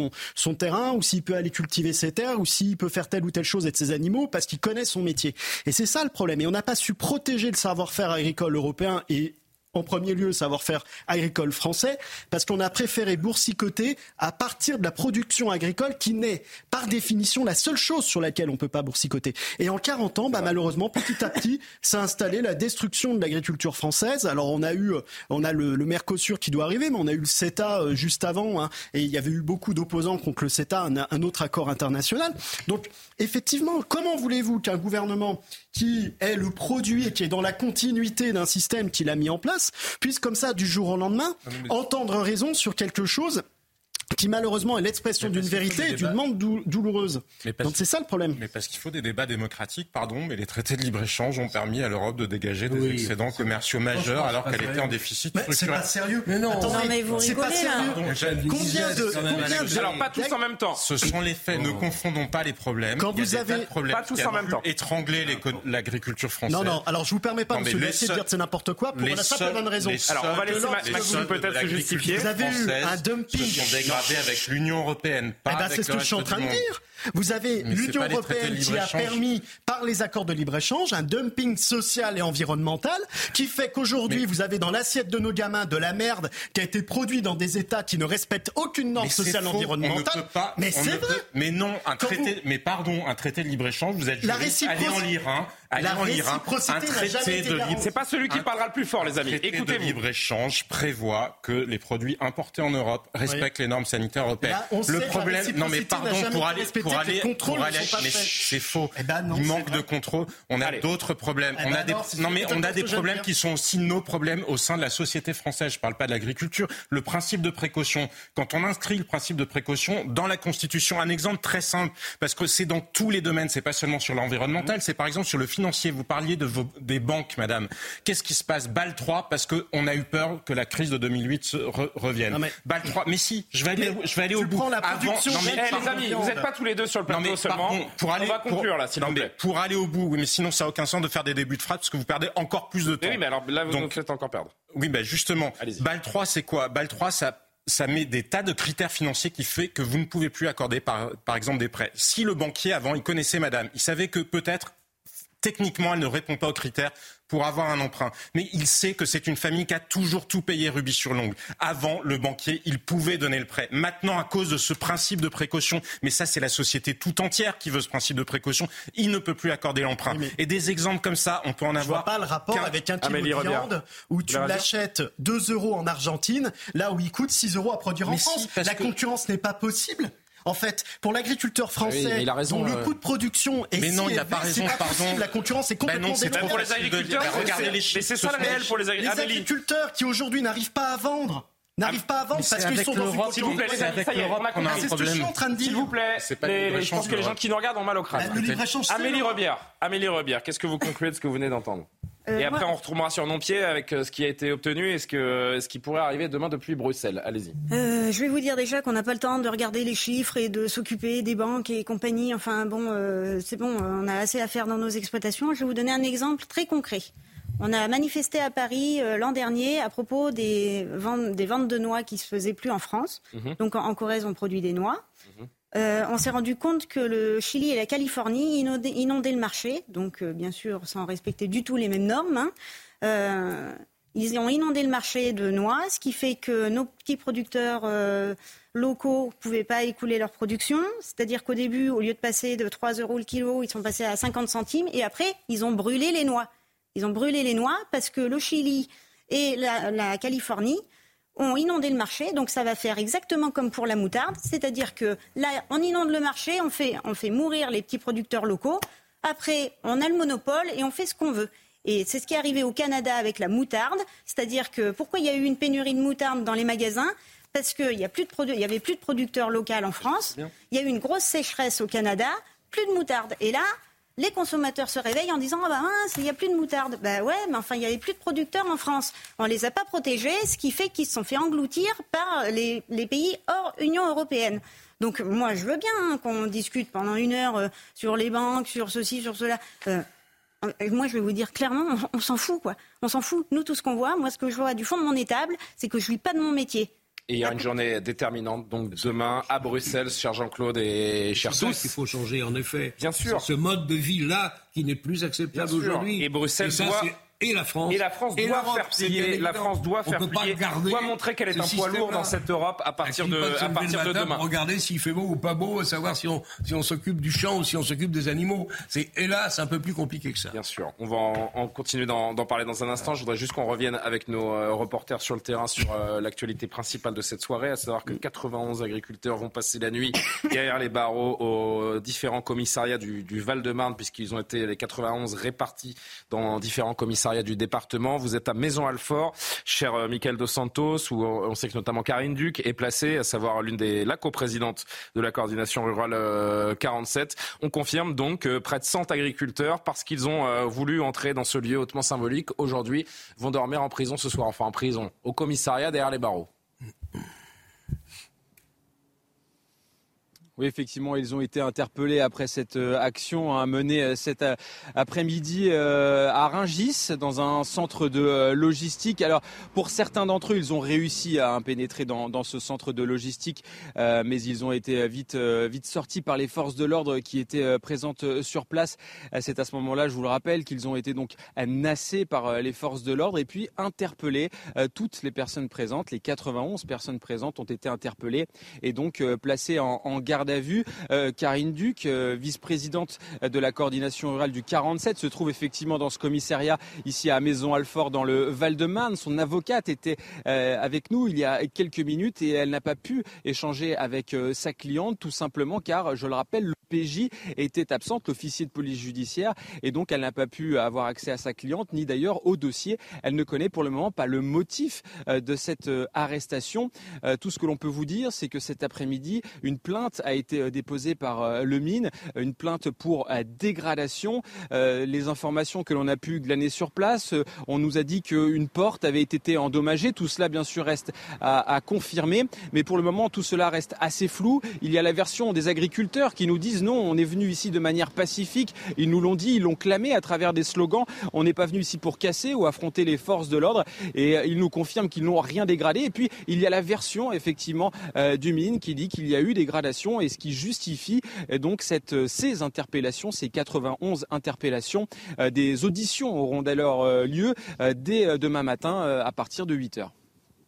terrain, ou s'il peut aller cultiver ses terres, ou s'il peut faire telle ou telle chose avec ses animaux, parce qu'il connaît son métier. Et c'est ça le problème. Et on n'a pas su protéger le savoir-faire agricole européen et en premier lieu savoir-faire agricole français, parce qu'on a préféré boursicoter à partir de la production agricole qui n'est, par définition, la seule chose sur laquelle on ne peut pas boursicoter. Et en 40 ans, bah, malheureusement, petit à petit, *laughs* s'est installé la destruction de l'agriculture française. Alors on a eu, on a le, Mercosur qui doit arriver, mais on a eu le CETA euh, juste avant, hein, et il y avait eu beaucoup d'opposants contre le CETA, un, un autre accord international. Donc effectivement, comment voulez-vous qu'un gouvernement qui est le produit et qui est dans la continuité d'un système qu'il a mis en place, puisse comme ça, du jour au lendemain, ah entendre raison sur quelque chose qui malheureusement est l'expression d'une vérité et d'une demande douloureuse. Donc c'est ça le problème. Mais parce qu'il faut des débats démocratiques, pardon, mais les traités de libre-échange ont permis à l'Europe de dégager des excédents commerciaux majeurs alors qu'elle était en déficit mais C'est pas sérieux. Mais non, mais vous rigolez là. Combien de, Alors pas tous en même temps. Ce sont les faits. Ne confondons pas les problèmes. Quand vous avez pas tous en même temps. Étrangler l'agriculture française. Non, non. Alors je vous permets pas, Monsieur de dire que c'est n'importe quoi pour la simple bonne raison. Alors on va laisser Maxime peut-être se justifier. Vous avez eu un dumping avec l'Union européenne. Pas eh ben, c'est ce que je suis en train de dire. Vous avez l'Union européenne qui a permis, par les accords de libre-échange, un dumping social et environnemental qui fait qu'aujourd'hui, vous avez dans l'assiette de nos gamins de la merde qui a été produite dans des États qui ne respectent aucune norme sociale et environnementale. mais c'est vrai. Mais non, un traité, mais pardon, un traité de libre-échange, vous êtes juriste, allez en lire un. Allez la en lire un. Un traité de libre C'est pas celui qui parlera le plus fort, les amis. Écoutez, le libre-échange prévoit que les produits importés en Europe respectent les normes sanitaires européennes. le problème, non mais pardon, pour aller, pour aller, pour aller, mais c'est faux. Eh ben Il manque de contrôle. On a d'autres problèmes. Eh on a ben des, non mais on a des problèmes qui sont aussi nos problèmes au sein de la société française. Je parle pas de l'agriculture. Le principe de précaution. Quand on inscrit le principe de précaution dans la Constitution, un exemple très simple, parce que c'est dans tous les domaines. C'est pas seulement sur l'environnemental. C'est par exemple sur le financier. Vous parliez de vos, des banques, madame. Qu'est-ce qui se passe? Bâle 3 parce qu'on a eu peur que la crise de 2008 revienne. mais... Bâle 3. Mais si, je vais aller, je vais aller au bout. La Avant, non, mais, eh, les amis, vous n'êtes pas tous les deux sur le plateau seulement. pour aller, On va conclure là, s'il vous plaît. Pour aller au bout, oui, mais sinon ça n'a aucun sens de faire des débuts de frappe parce que vous perdez encore plus de temps. Oui, mais alors là, vous Donc, nous faites encore perdre. Oui, ben justement, BAL 3, c'est quoi? BAL 3, ça ça met des tas de critères financiers qui fait que vous ne pouvez plus accorder par, par exemple des prêts. Si le banquier avant, il connaissait madame, il savait que peut-être techniquement, elle ne répond pas aux critères pour avoir un emprunt. Mais il sait que c'est une famille qui a toujours tout payé rubis sur l'ongle. Avant, le banquier, il pouvait donner le prêt. Maintenant, à cause de ce principe de précaution, mais ça, c'est la société tout entière qui veut ce principe de précaution, il ne peut plus accorder l'emprunt. Et des exemples comme ça, on peut en avoir. Je vois pas le rapport avec un kilo de viande où tu l'achètes 2 euros en Argentine, là où il coûte 6 euros à produire en France. la concurrence n'est pas possible. En fait, pour l'agriculteur ah français, dont le euh, coût de production est mais non, il n'a pas raison, pardon. La concurrence est complètement ben non, c'est pour les agriculteurs. regardez les chiffres. Mais c'est ça le réel pour les agriculteurs. Les agriculteurs qui aujourd'hui n'arrivent pas à vendre n'arrivent pas à vendre parce qu'ils sont dans une S'il vous plaît, les amis, ça y est, on a compris. C'est ce que je suis en train de dire. S'il vous plaît, je pense que les gens qui nous regardent ont mal au crâne. Amélie Rebière, Amélie Rebière, qu'est-ce que vous concluez de ce que vous venez d'entendre euh, et après, on retournera sur non-pied avec euh, ce qui a été obtenu et ce, que, ce qui pourrait arriver demain depuis Bruxelles. Allez-y. Euh, je vais vous dire déjà qu'on n'a pas le temps de regarder les chiffres et de s'occuper des banques et compagnie. Enfin, bon, c'est bon, on a assez à faire dans nos exploitations. Je vais vous donner un exemple très concret. On a manifesté à Paris l'an dernier à propos des ventes, des ventes de noix qui se faisaient plus en France. Mhm. Donc en, Corrèze, on produit des noix. Mhm. Euh, on s'est rendu compte que le Chili et la Californie inondaient, le marché, donc euh, bien sûr sans respecter du tout les mêmes normes. Hein. Euh, ils ont inondé le marché de noix, ce qui fait que nos petits producteurs locaux ne pouvaient pas écouler leur production. C'est-à-dire qu'au début, au lieu de passer de 3 euros le kilo, ils sont passés à 50 centimes. Et après, ils ont brûlé les noix. Ils ont brûlé les noix parce que le Chili et la, Californie ont inondé le marché. Donc ça va faire exactement comme pour la moutarde. C'est-à-dire que là, on inonde le marché, on fait, on fait mourir les petits producteurs locaux. Après, on a le monopole et on fait ce qu'on veut. Et c'est ce qui est arrivé au Canada avec la moutarde. C'est-à-dire que pourquoi il y a eu une pénurie de moutarde dans les magasins? Parce qu'il n'y avait plus de producteurs locaux en France. Il y a eu une grosse sécheresse au Canada, plus de moutarde. Et là, les consommateurs se réveillent en disant ah bah il n'y a plus de moutarde. Ben ouais, mais enfin il n'y avait plus de producteurs en France. On les a pas protégés, ce qui fait qu'ils se sont fait engloutir par les, pays hors Union européenne. Donc moi je veux bien qu'on discute pendant une heure euh, sur les banques, sur ceci, sur cela. Euh, moi, je vais vous dire clairement, on, on s'en fout, quoi. On s'en fout. Nous, tout ce qu'on voit, moi, ce que je vois du fond de mon étable, c'est que je ne vis pas de mon métier. Et il y a une journée déterminante, donc demain à Bruxelles, cher Jean-Claude et cher tous. C'est qu'il faut changer, en effet. Bien sûr. ce mode de vie-là qui n'est plus acceptable aujourd'hui. Et Bruxelles doit et la France. Et la France doit faire plier. La France doit faire plier. Doit montrer qu'elle est un poids lourd dans cette Europe à partir de, à partir de demain. Regardez s'il fait beau ou pas beau, savoir si on, si on s'occupe du champ ou si on s'occupe des animaux. C'est hélas un peu plus compliqué que ça. Bien sûr. On va en, continuer d'en parler dans un instant. Je voudrais juste qu'on revienne avec nos euh, reporters sur le terrain sur euh, l'actualité principale de cette soirée, à savoir que 91 agriculteurs vont passer la nuit derrière les barreaux aux différents commissariats du, du Val-de-Marne, puisqu'ils ont été les 91 répartis dans différents commissariats du département. Vous êtes à Maison-Alfort, cher euh, Michael Dos Santos, où on sait que notamment Karine Duc est placée, à savoir l'une des la coprésidente de la coordination rurale 47. Euh, on confirme donc que près de 100 agriculteurs, parce qu'ils ont euh, voulu entrer dans ce lieu hautement symbolique, aujourd'hui vont dormir en prison ce soir, enfin en prison, au commissariat derrière les barreaux. Oui, effectivement, ils ont été interpellés après cette euh, action hein, menée euh, cet euh, après-midi à Ringis, dans un centre de logistique. Alors, pour certains d'entre eux, ils ont réussi à pénétrer dans, dans ce centre de logistique, mais ils ont été vite, vite sortis par les forces de l'ordre qui étaient présentes sur place. C'est à ce moment-là, je vous le rappelle, qu'ils ont été donc nassés par les forces de l'ordre et puis interpellés. Toutes les personnes présentes, les 91 personnes présentes, ont été interpellées et donc placées en, en garde garde. Euh, Karine Duc, euh, vice-présidente de la coordination rurale du 47, se trouve effectivement dans ce commissariat ici à Maison-Alfort dans le Val-de-Marne. Son avocate était euh, avec nous il y a quelques minutes et elle n'a pas pu échanger avec sa cliente tout simplement car, je le rappelle, le PJ était absente, l'officier de police judiciaire, et donc elle n'a pas pu avoir accès à sa cliente ni d'ailleurs au dossier. Elle ne connaît pour le moment pas le motif de cette arrestation. Tout ce que l'on peut vous dire, c'est que cet après-midi, une plainte a été euh, déposée par euh, le mine, une plainte pour euh, dégradation. Les informations que l'on a pu glaner sur place, on nous a dit qu'une porte avait été endommagée. Tout cela, bien sûr, reste à, confirmer. Mais pour le moment, tout cela reste assez flou. Il y a la version des agriculteurs qui nous disent non, on est venu ici de manière pacifique. Ils nous l'ont dit, ils l'ont clamé à travers des slogans. On n'est pas venu ici pour casser ou affronter les forces de l'ordre. Et ils nous confirment qu'ils n'ont rien dégradé. Et puis, il y a la version, effectivement, du mine qui dit qu'il y a eu dégradation et ce qui justifie euh, donc euh, ces interpellations, ces 91 interpellations. Euh, des auditions auront d'ailleurs lieu dès demain matin à partir de 8 heures.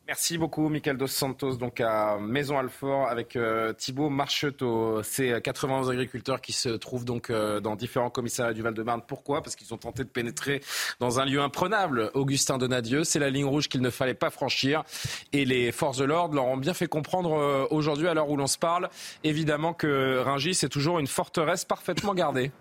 Merci beaucoup, Michael Dos Santos, donc à Maison Alfort avec euh, Thibault Marcheteau. Ces 91 agriculteurs qui se trouvent donc dans différents commissariats du Val-de-Marne. Pourquoi? Parce qu'ils ont tenté de pénétrer dans un lieu imprenable. Augustin Donadieu, c'est la ligne rouge qu'il ne fallait pas franchir. Et les forces de l'ordre leur ont bien fait comprendre aujourd'hui, à l'heure où l'on se parle, évidemment que Ringis est toujours une forteresse parfaitement gardée.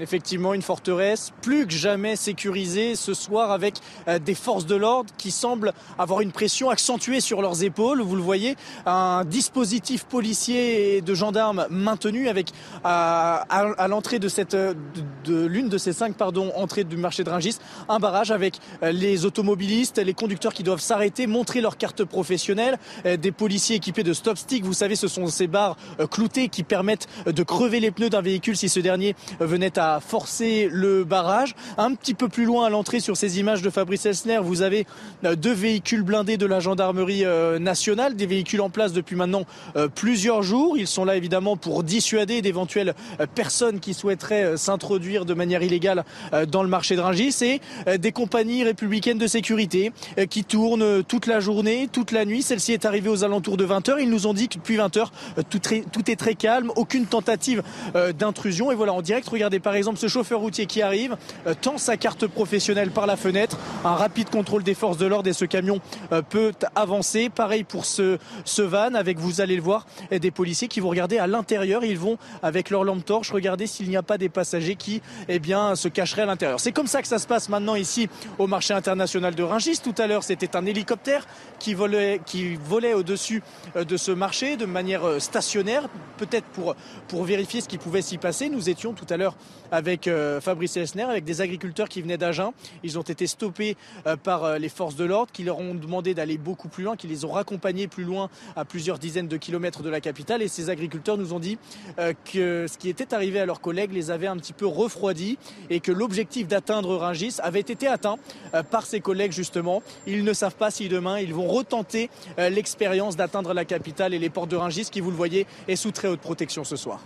Effectivement, une forteresse plus que jamais sécurisée ce soir avec euh, des forces de l'ordre qui semblent avoir une pression accentuée sur leurs épaules. Vous le voyez, un dispositif policier et de gendarmes maintenu avec à, l'entrée de cette de, l'une de ces cinq pardon entrées du marché de Ringis un barrage avec euh, les automobilistes, les conducteurs qui doivent s'arrêter, montrer leur carte professionnelle, euh, des policiers équipés de stop stick. Vous savez, ce sont ces barres cloutées qui permettent de crever les pneus d'un véhicule si ce dernier venait à forcer le barrage. Un petit peu plus loin à l'entrée sur ces images de Fabrice Elsner, vous avez deux véhicules blindés de la gendarmerie nationale, des véhicules en place depuis maintenant plusieurs jours. Ils sont là évidemment pour dissuader d'éventuelles personnes qui souhaiteraient s'introduire de manière illégale dans le marché de Rungis et des compagnies républicaines de sécurité qui tournent toute la journée, toute la nuit. Celle-ci est arrivée aux alentours de 20h. Ils nous ont dit que depuis 20h, tout, tout est très calme, aucune tentative d'intrusion. Et voilà, en direct, regardez par exemple ce chauffeur routier qui arrive, tend sa carte professionnelle par la fenêtre, un rapide contrôle des forces de l'ordre et ce camion peut avancer. Pareil pour ce, van avec, vous allez le voir, des policiers qui vont regarder à l'intérieur. Ils vont, avec leur lampe torche, regarder s'il n'y a pas des passagers qui eh bien, se cacheraient à l'intérieur. C'est comme ça que ça se passe maintenant ici au marché international de Rungis. Tout à l'heure, c'était un hélicoptère qui volait, qui volait au-dessus euh, de ce marché de manière euh, stationnaire, peut-être pour, pour vérifier ce qui pouvait s'y passer. Nous étions tout à l'heure avec euh, Fabrice Elsner, avec des agriculteurs qui venaient d'Agen. Ils ont été stoppés par les forces de l'ordre qui leur ont demandé d'aller beaucoup plus loin, qui les ont raccompagnés plus loin à plusieurs dizaines de kilomètres de la capitale. Et ces agriculteurs nous ont dit que ce qui était arrivé à leurs collègues les avait un petit peu refroidis et que l'objectif d'atteindre Rungis avait été atteint par ses collègues justement. Ils ne savent pas si demain ils vont retenter l'expérience d'atteindre la capitale et les portes de Rungis qui, vous le voyez, est sous très haute protection ce soir.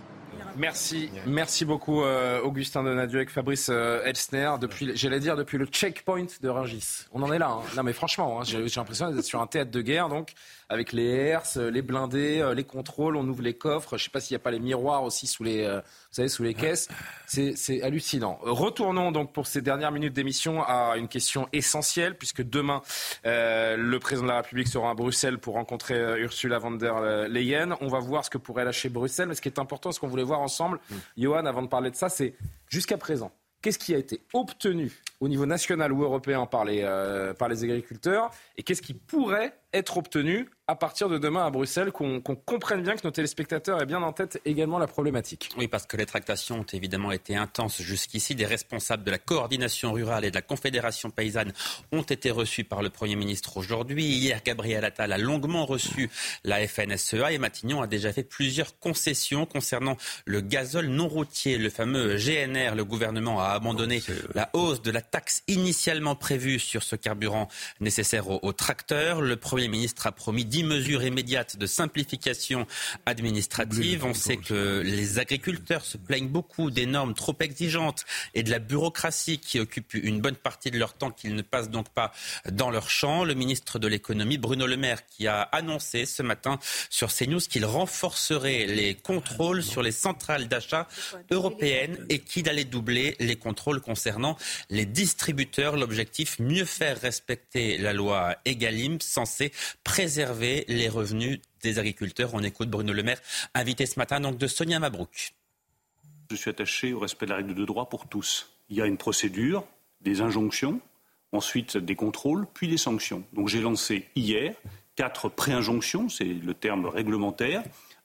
Merci, merci beaucoup euh, Augustin Donadieu avec Fabrice euh, Elsner. Depuis, j'allais dire depuis le checkpoint de Rungis. On en est là. Hein. Non mais franchement, hein, j'ai, l'impression d'être sur un théâtre de guerre, donc avec les herses, les blindés, euh, les contrôles, on ouvre les coffres. Je ne sais pas s'il n'y a pas les miroirs aussi sous les, vous savez, sous les caisses. C'est, hallucinant. Retournons donc pour ces dernières minutes d'émission à une question essentielle, puisque demain le président de la République sera à Bruxelles pour rencontrer Ursula von der Leyen. On va voir ce que pourrait lâcher Bruxelles, mais ce qui est important, ce qu'on voulait voir ensemble, mm. Johan, avant de parler de ça, c'est jusqu'à présent, qu'est-ce qui a été obtenu au niveau national ou européen par les, euh, par les agriculteurs et qu'est-ce qui pourrait être obtenu à partir de demain à Bruxelles, qu'on comprenne bien que nos téléspectateurs aient bien en tête également la problématique. Oui, parce que les tractations ont évidemment été intenses jusqu'ici. Des responsables de la coordination rurale et de la Confédération paysanne ont été reçus par le Premier ministre aujourd'hui. Hier, Gabriel Attal a longuement reçu la FNSEA et Matignon a déjà fait plusieurs concessions concernant le gazole non routier, le fameux GNR. Le gouvernement a abandonné la hausse de la taxe initialement prévue sur ce carburant nécessaire aux, aux tracteurs. Le Premier ministre a promis 10 mesures immédiates de simplification administrative. On sait que les agriculteurs se plaignent beaucoup des normes trop exigeantes et de la bureaucratie qui occupe une bonne partie de leur temps qu'ils ne passent donc pas dans leur champ. Le ministre de l'économie, Bruno Le Maire, qui a annoncé ce matin sur CNews qu'il renforcerait les contrôles sur les centrales d'achat européennes et qu'il allait doubler les contrôles concernant les distributeurs. L'objectif, mieux faire respecter la loi Egalim, censée préserver les revenus des agriculteurs. On écoute Bruno Le Maire, invité ce matin de Sonia Mabrouk. Je suis attaché au respect de la règle de droit pour tous. Il y a une procédure, des injonctions, ensuite des contrôles, puis des sanctions. Donc j'ai lancé hier quatre pré-injonctions, c'est le terme réglementaire,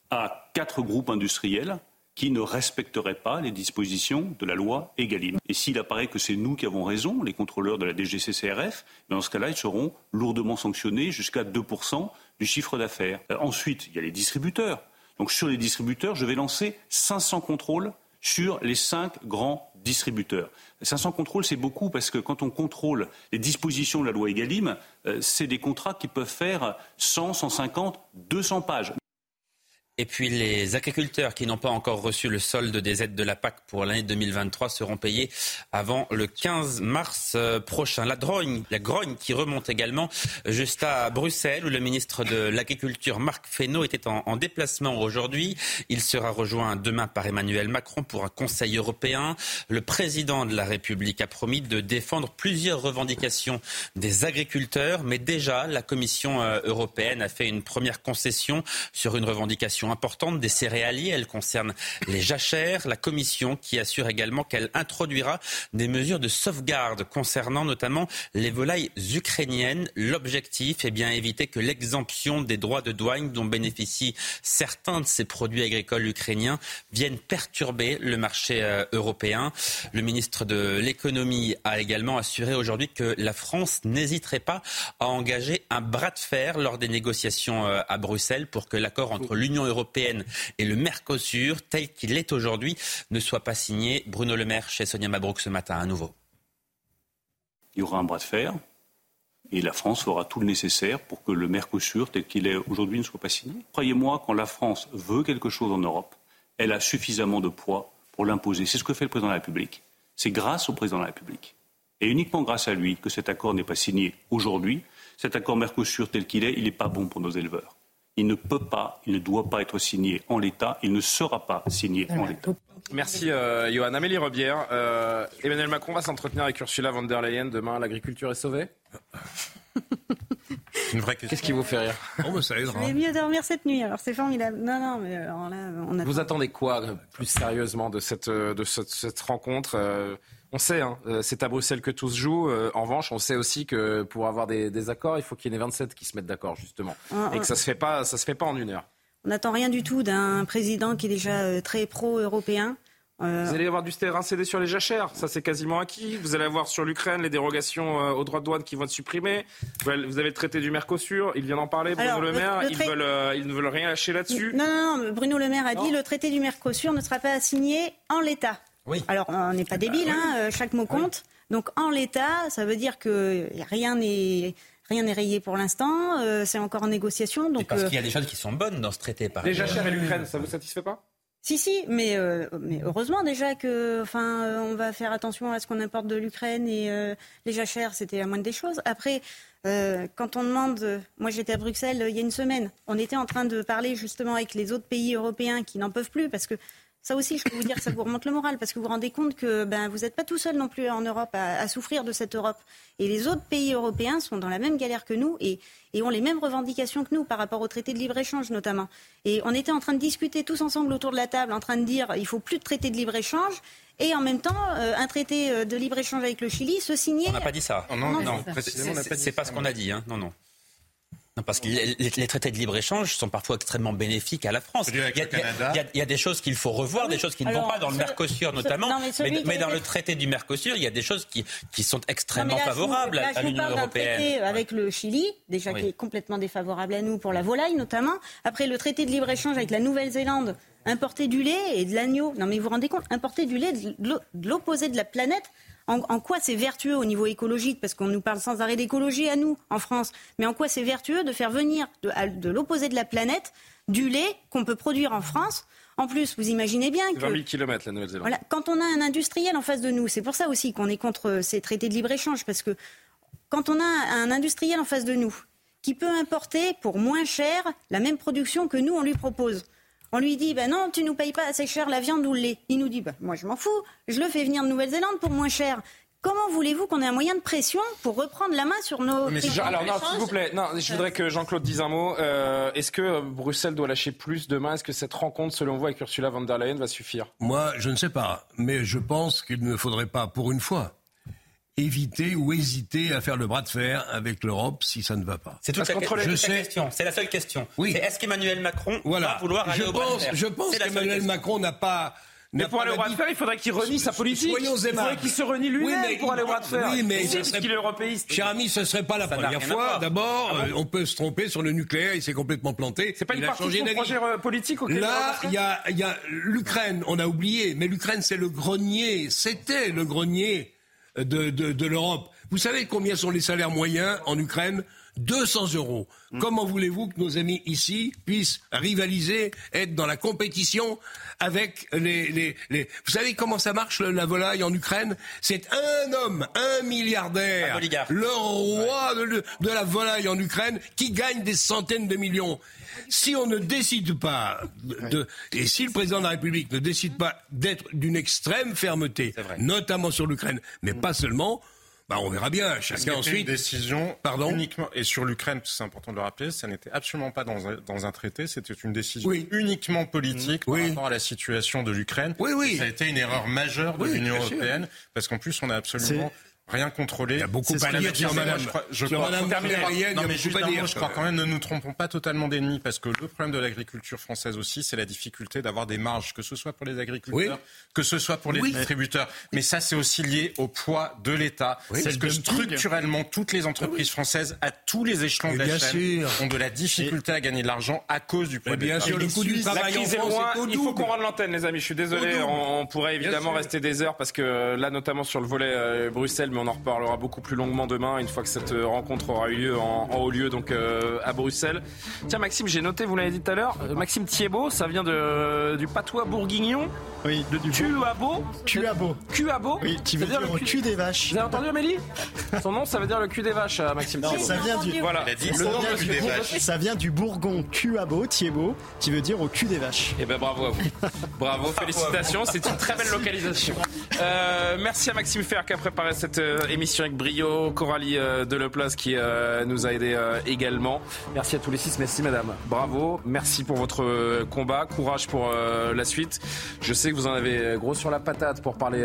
à quatre groupes industriels qui ne respecteraient pas les dispositions de la loi Egalim. Et s'il apparaît que c'est nous qui avons raison, les contrôleurs de la DGCCRF, ben dans ce cas-là, ils seront lourdement sanctionnés jusqu'à 2% du chiffre d'affaires. Euh, ensuite, il y a les distributeurs. Donc sur les distributeurs, je vais lancer 500 contrôles sur les cinq grands distributeurs. 500 contrôles, c'est beaucoup parce que quand on contrôle les dispositions de la loi Egalim, euh, c'est des contrats qui peuvent faire 100, 150, 200 pages. Et puis les agriculteurs qui n'ont pas encore reçu le solde des aides de la PAC pour l'année 2023 seront payés avant le 15 mars euh, prochain. La grogne, la grogne qui remonte également juste à Bruxelles où le ministre de l'Agriculture Marc Fesneau était en, déplacement aujourd'hui. Il sera rejoint demain par Emmanuel Macron pour un Conseil européen. Le président de la République a promis de défendre plusieurs revendications des agriculteurs, mais déjà la Commission euh, européenne a fait une première concession sur une revendication importante des céréaliers. Elle concerne les jachères. La Commission qui assure également qu'elle introduira des mesures de sauvegarde concernant notamment les volailles ukrainiennes. L'objectif est bien éviter que l'exemption des droits de douane dont bénéficient certains de ces produits agricoles ukrainiens vienne perturber le marché euh, européen. Le ministre de l'économie a également assuré aujourd'hui que la France n'hésiterait pas à engager un bras de fer lors des négociations euh, à Bruxelles pour que l'accord entre l'Union européenne et le Mercosur, tel qu'il est aujourd'hui, ne soit pas signé. Bruno Le Maire chez Sonia Mabrouk ce matin à nouveau. Il y aura un bras de fer. Et la France fera tout le nécessaire pour que le Mercosur, tel qu'il est aujourd'hui, ne soit pas signé. Croyez-moi, quand la France veut quelque chose en Europe, elle a suffisamment de poids pour l'imposer. C'est ce que fait le président de la République. C'est grâce au président de la République. Et uniquement grâce à lui que cet accord n'est pas signé aujourd'hui. Cet accord Mercosur tel qu'il est, il n'est pas bon pour nos éleveurs. Il ne peut pas, il ne doit pas être signé en l'état, il ne sera pas signé en l'état. Merci euh, Johan. Amélie Rebière, euh, Emmanuel Macron va s'entretenir avec Ursula von der Leyen demain. L'agriculture est sauvée? *laughs* Une vraie question. Qu'est-ce qui vous fait rire? Oh, ça Je vais mieux dormir cette nuit, alors c'est formidable. Non, non, mais alors là, on Vous attendez quoi plus sérieusement de cette, de cette, rencontre euh, On sait, hein, euh, c'est à Bruxelles que tout se joue. Euh, en revanche, on sait aussi que pour avoir des, accords, il faut qu'il y ait les 27 qui se mettent d'accord, justement. Ah, Et que ça ne se, fait pas, ça se fait pas en une heure. On n'attend rien du tout d'un président qui est déjà très pro-européen. Euh, vous allez avoir du terrain cédé sur les jachères, ça c'est quasiment acquis. Vous allez avoir sur l'Ukraine les dérogations euh, aux droits de douane qui vont être supprimées. Vous avez le traité du Mercosur, il vient d'en parler, Bruno Le Maire, ils, veulent, euh, ils, ne veulent rien lâcher là-dessus. Non, non, non, Bruno Le Maire a dit le traité du Mercosur ne sera pas signé en l'état. Oui. Alors on n'est pas débile, hein, chaque mot compte. Donc en l'état, ça veut dire que rien n'est rien n'est rayé pour l'instant, c'est encore en négociation. Donc, parce qu'il y a des choses qui sont bonnes dans ce traité, par Les jachères et l'Ukraine, ça vous satisfait pas? Si, si, mais, euh, mais heureusement déjà que, enfin, euh, on va faire attention à ce qu'on importe de l'Ukraine et euh, les jachères, c'était la moindre des choses. Après, quand on demande, moi j'étais à Bruxelles il y a une semaine, on était en train de parler justement avec les autres pays européens qui n'en peuvent plus parce que ça aussi, je peux vous dire, ça vous remonte le moral parce que vous vous rendez compte que ben, vous n'êtes pas tout seul non plus en Europe à, souffrir de cette Europe. Et les autres pays européens sont dans la même galère que nous et, ont les mêmes revendications que nous par rapport au traité de libre-échange notamment. Et on était en train de discuter tous ensemble autour de la table, en train de dire il faut plus de traité de libre-échange. Et en même temps, euh, un traité euh, de libre-échange avec le Chili se signait. On n'a pas dit ça. Non, non, non, c'est pas ce qu'on a dit. Hein. Non, non. Non, parce que les, traités de libre-échange sont parfois extrêmement bénéfiques à la France. Il y, a, des choses qu'il faut revoir, des choses qui ne vont pas dans le Mercosur notamment, mais, dans le traité du Mercosur, il y a des choses qui, qui sont extrêmement favorables à l'Union européenne. Traité avec le Chili, déjà qui est complètement défavorable à nous pour la volaille notamment. Après le traité de libre-échange avec la Nouvelle-Zélande, importer du lait et de l'agneau. Non mais vous vous rendez compte, importer du lait de l'opposé de la planète en, quoi c'est vertueux au niveau écologique? Parce qu'on nous parle sans arrêt d'écologie à nous, en France. Mais en quoi c'est vertueux de faire venir de, l'opposé de la planète du lait qu'on peut produire en France? En plus, vous imaginez bien que... 20 000 km la Nouvelle-Zélande. Voilà, quand on a un industriel en face de nous, c'est pour ça aussi qu'on est contre ces traités de libre-échange, parce que quand on a un industriel en face de nous qui peut importer pour moins cher la même production que nous, on lui propose, on lui dit, ben non, tu nous payes pas assez cher la viande ou le lait. Il nous dit, ben, moi je m'en fous, je le fais venir de Nouvelle-Zélande pour moins cher. Comment voulez-vous qu'on ait un moyen de pression pour reprendre la main sur nos... Mais alors non, s'il vous plaît, non, je voudrais que Jean-Claude dise un mot. Euh, est-ce que Bruxelles doit lâcher plus demain? Est-ce que cette rencontre, selon vous, avec Ursula von der Leyen va suffire? Moi, je ne sais pas, mais je pense qu'il ne faudrait pas, pour une fois, éviter ou hésiter à faire le bras de fer avec l'Europe si ça ne va pas. C'est toute la, question. C'est la seule question. Oui. Est-ce qu'Emmanuel Macron va vouloir aller je au pense, bras de fer Je pense qu'Emmanuel Macron n'a pas mais pour aller au bras de fer, il faudrait qu'il renie sa politique. Soyons il faudrait qu'il se renie lui-même pour aller au bras de fer. Oui, mais ce serait... qu'il est européiste. Cher ami, ce serait pas la première fois. D'abord, ah euh, on peut se tromper sur le nucléaire. Il s'est complètement planté. C'est pas il une partie de son projet euh, politique auquel Là, il y a, y a l'Ukraine. On a oublié, mais l'Ukraine, c'est le grenier. C'était le grenier de, de, l'Europe. Vous savez combien sont les salaires moyens en Ukraine? 200 euros. Mm. Comment voulez-vous que nos amis ici puissent rivaliser, être dans la compétition avec les... les, Vous savez comment ça marche la volaille en Ukraine? C'est un homme, un milliardaire, le roi de, de la volaille en Ukraine, qui gagne des centaines de millions. Si on ne décide pas de, et si le président de la République ne décide pas d'être d'une extrême fermeté, notamment sur l'Ukraine, mais pas seulement, bah, on verra bien. Chacun ensuite. Une décision Pardon uniquement et sur l'Ukraine, c'est important de le rappeler, ça n'était absolument pas dans un, dans un traité, c'était une décision uniquement politique par rapport à la situation de l'Ukraine. Oui, oui. ça a été une erreur majeure de l'Union européenne parce qu'en plus on a absolument rien contrôler. Il y a beaucoup à dire sur Madame. Je crois, non, mais juste je crois quand même, ne nous trompons pas totalement d'ennemis, parce que le problème de l'agriculture française aussi, c'est la difficulté d'avoir des marges, que ce soit pour les agriculteurs, que ce soit pour les distributeurs. Mais ça, c'est aussi lié au poids de l'État. c'est que structurellement, toutes les entreprises françaises, à tous les échelons de la chaîne, ont de la difficulté à gagner de l'argent à cause du poids de l'État. le coût du travail Il faut qu'on rende l'antenne, les amis. Je suis désolé. On pourrait évidemment rester des heures, parce que là, notamment sur le volet euh, Bruxelles, mais on en reparlera beaucoup plus longuement demain, une fois que cette rencontre aura eu lieu en, haut lieu, donc euh, à Bruxelles. Tiens, Maxime, j'ai noté, vous l'avez dit tout à l'heure, euh, Maxime Thiebaud, ça vient de, du patois bourguignon. Oui, de, du Cuabo. Cuabo. Cuabo. Oui, qui veut dire, le cul, des vaches. Vous avez entendu Amélie? *laughs* Son nom, ça veut dire le cul des vaches, euh, Maxime non, Ça vient du. Voilà. Il a dit le nom du des vaches. Ça vient du bourgon Cuabo, Thiebaud, qui veut dire au cul des vaches. Eh ben bravo à vous. bravo, félicitations. C'est une très belle localisation. merci à Maxime Fer qui a préparé cette émission avec brio. Coralie euh, Deleplace qui euh, nous a aidé euh, également. Merci à tous les six. Merci madame. Bravo. Merci pour votre combat. Courage pour la suite. Je sais que vous en avez gros sur la patate pour parler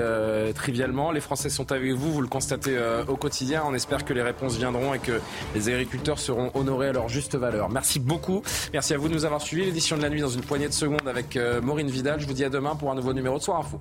trivialement. Les Français sont avec vous. Vous le constatez au quotidien. On espère que les réponses viendront et que les agriculteurs seront honorés à leur juste valeur. Merci beaucoup. Merci à vous de nous avoir suivis. L'édition de la nuit dans une poignée de secondes avec Maureen Vidal. Je vous dis à demain pour un nouveau numéro de Soir Info.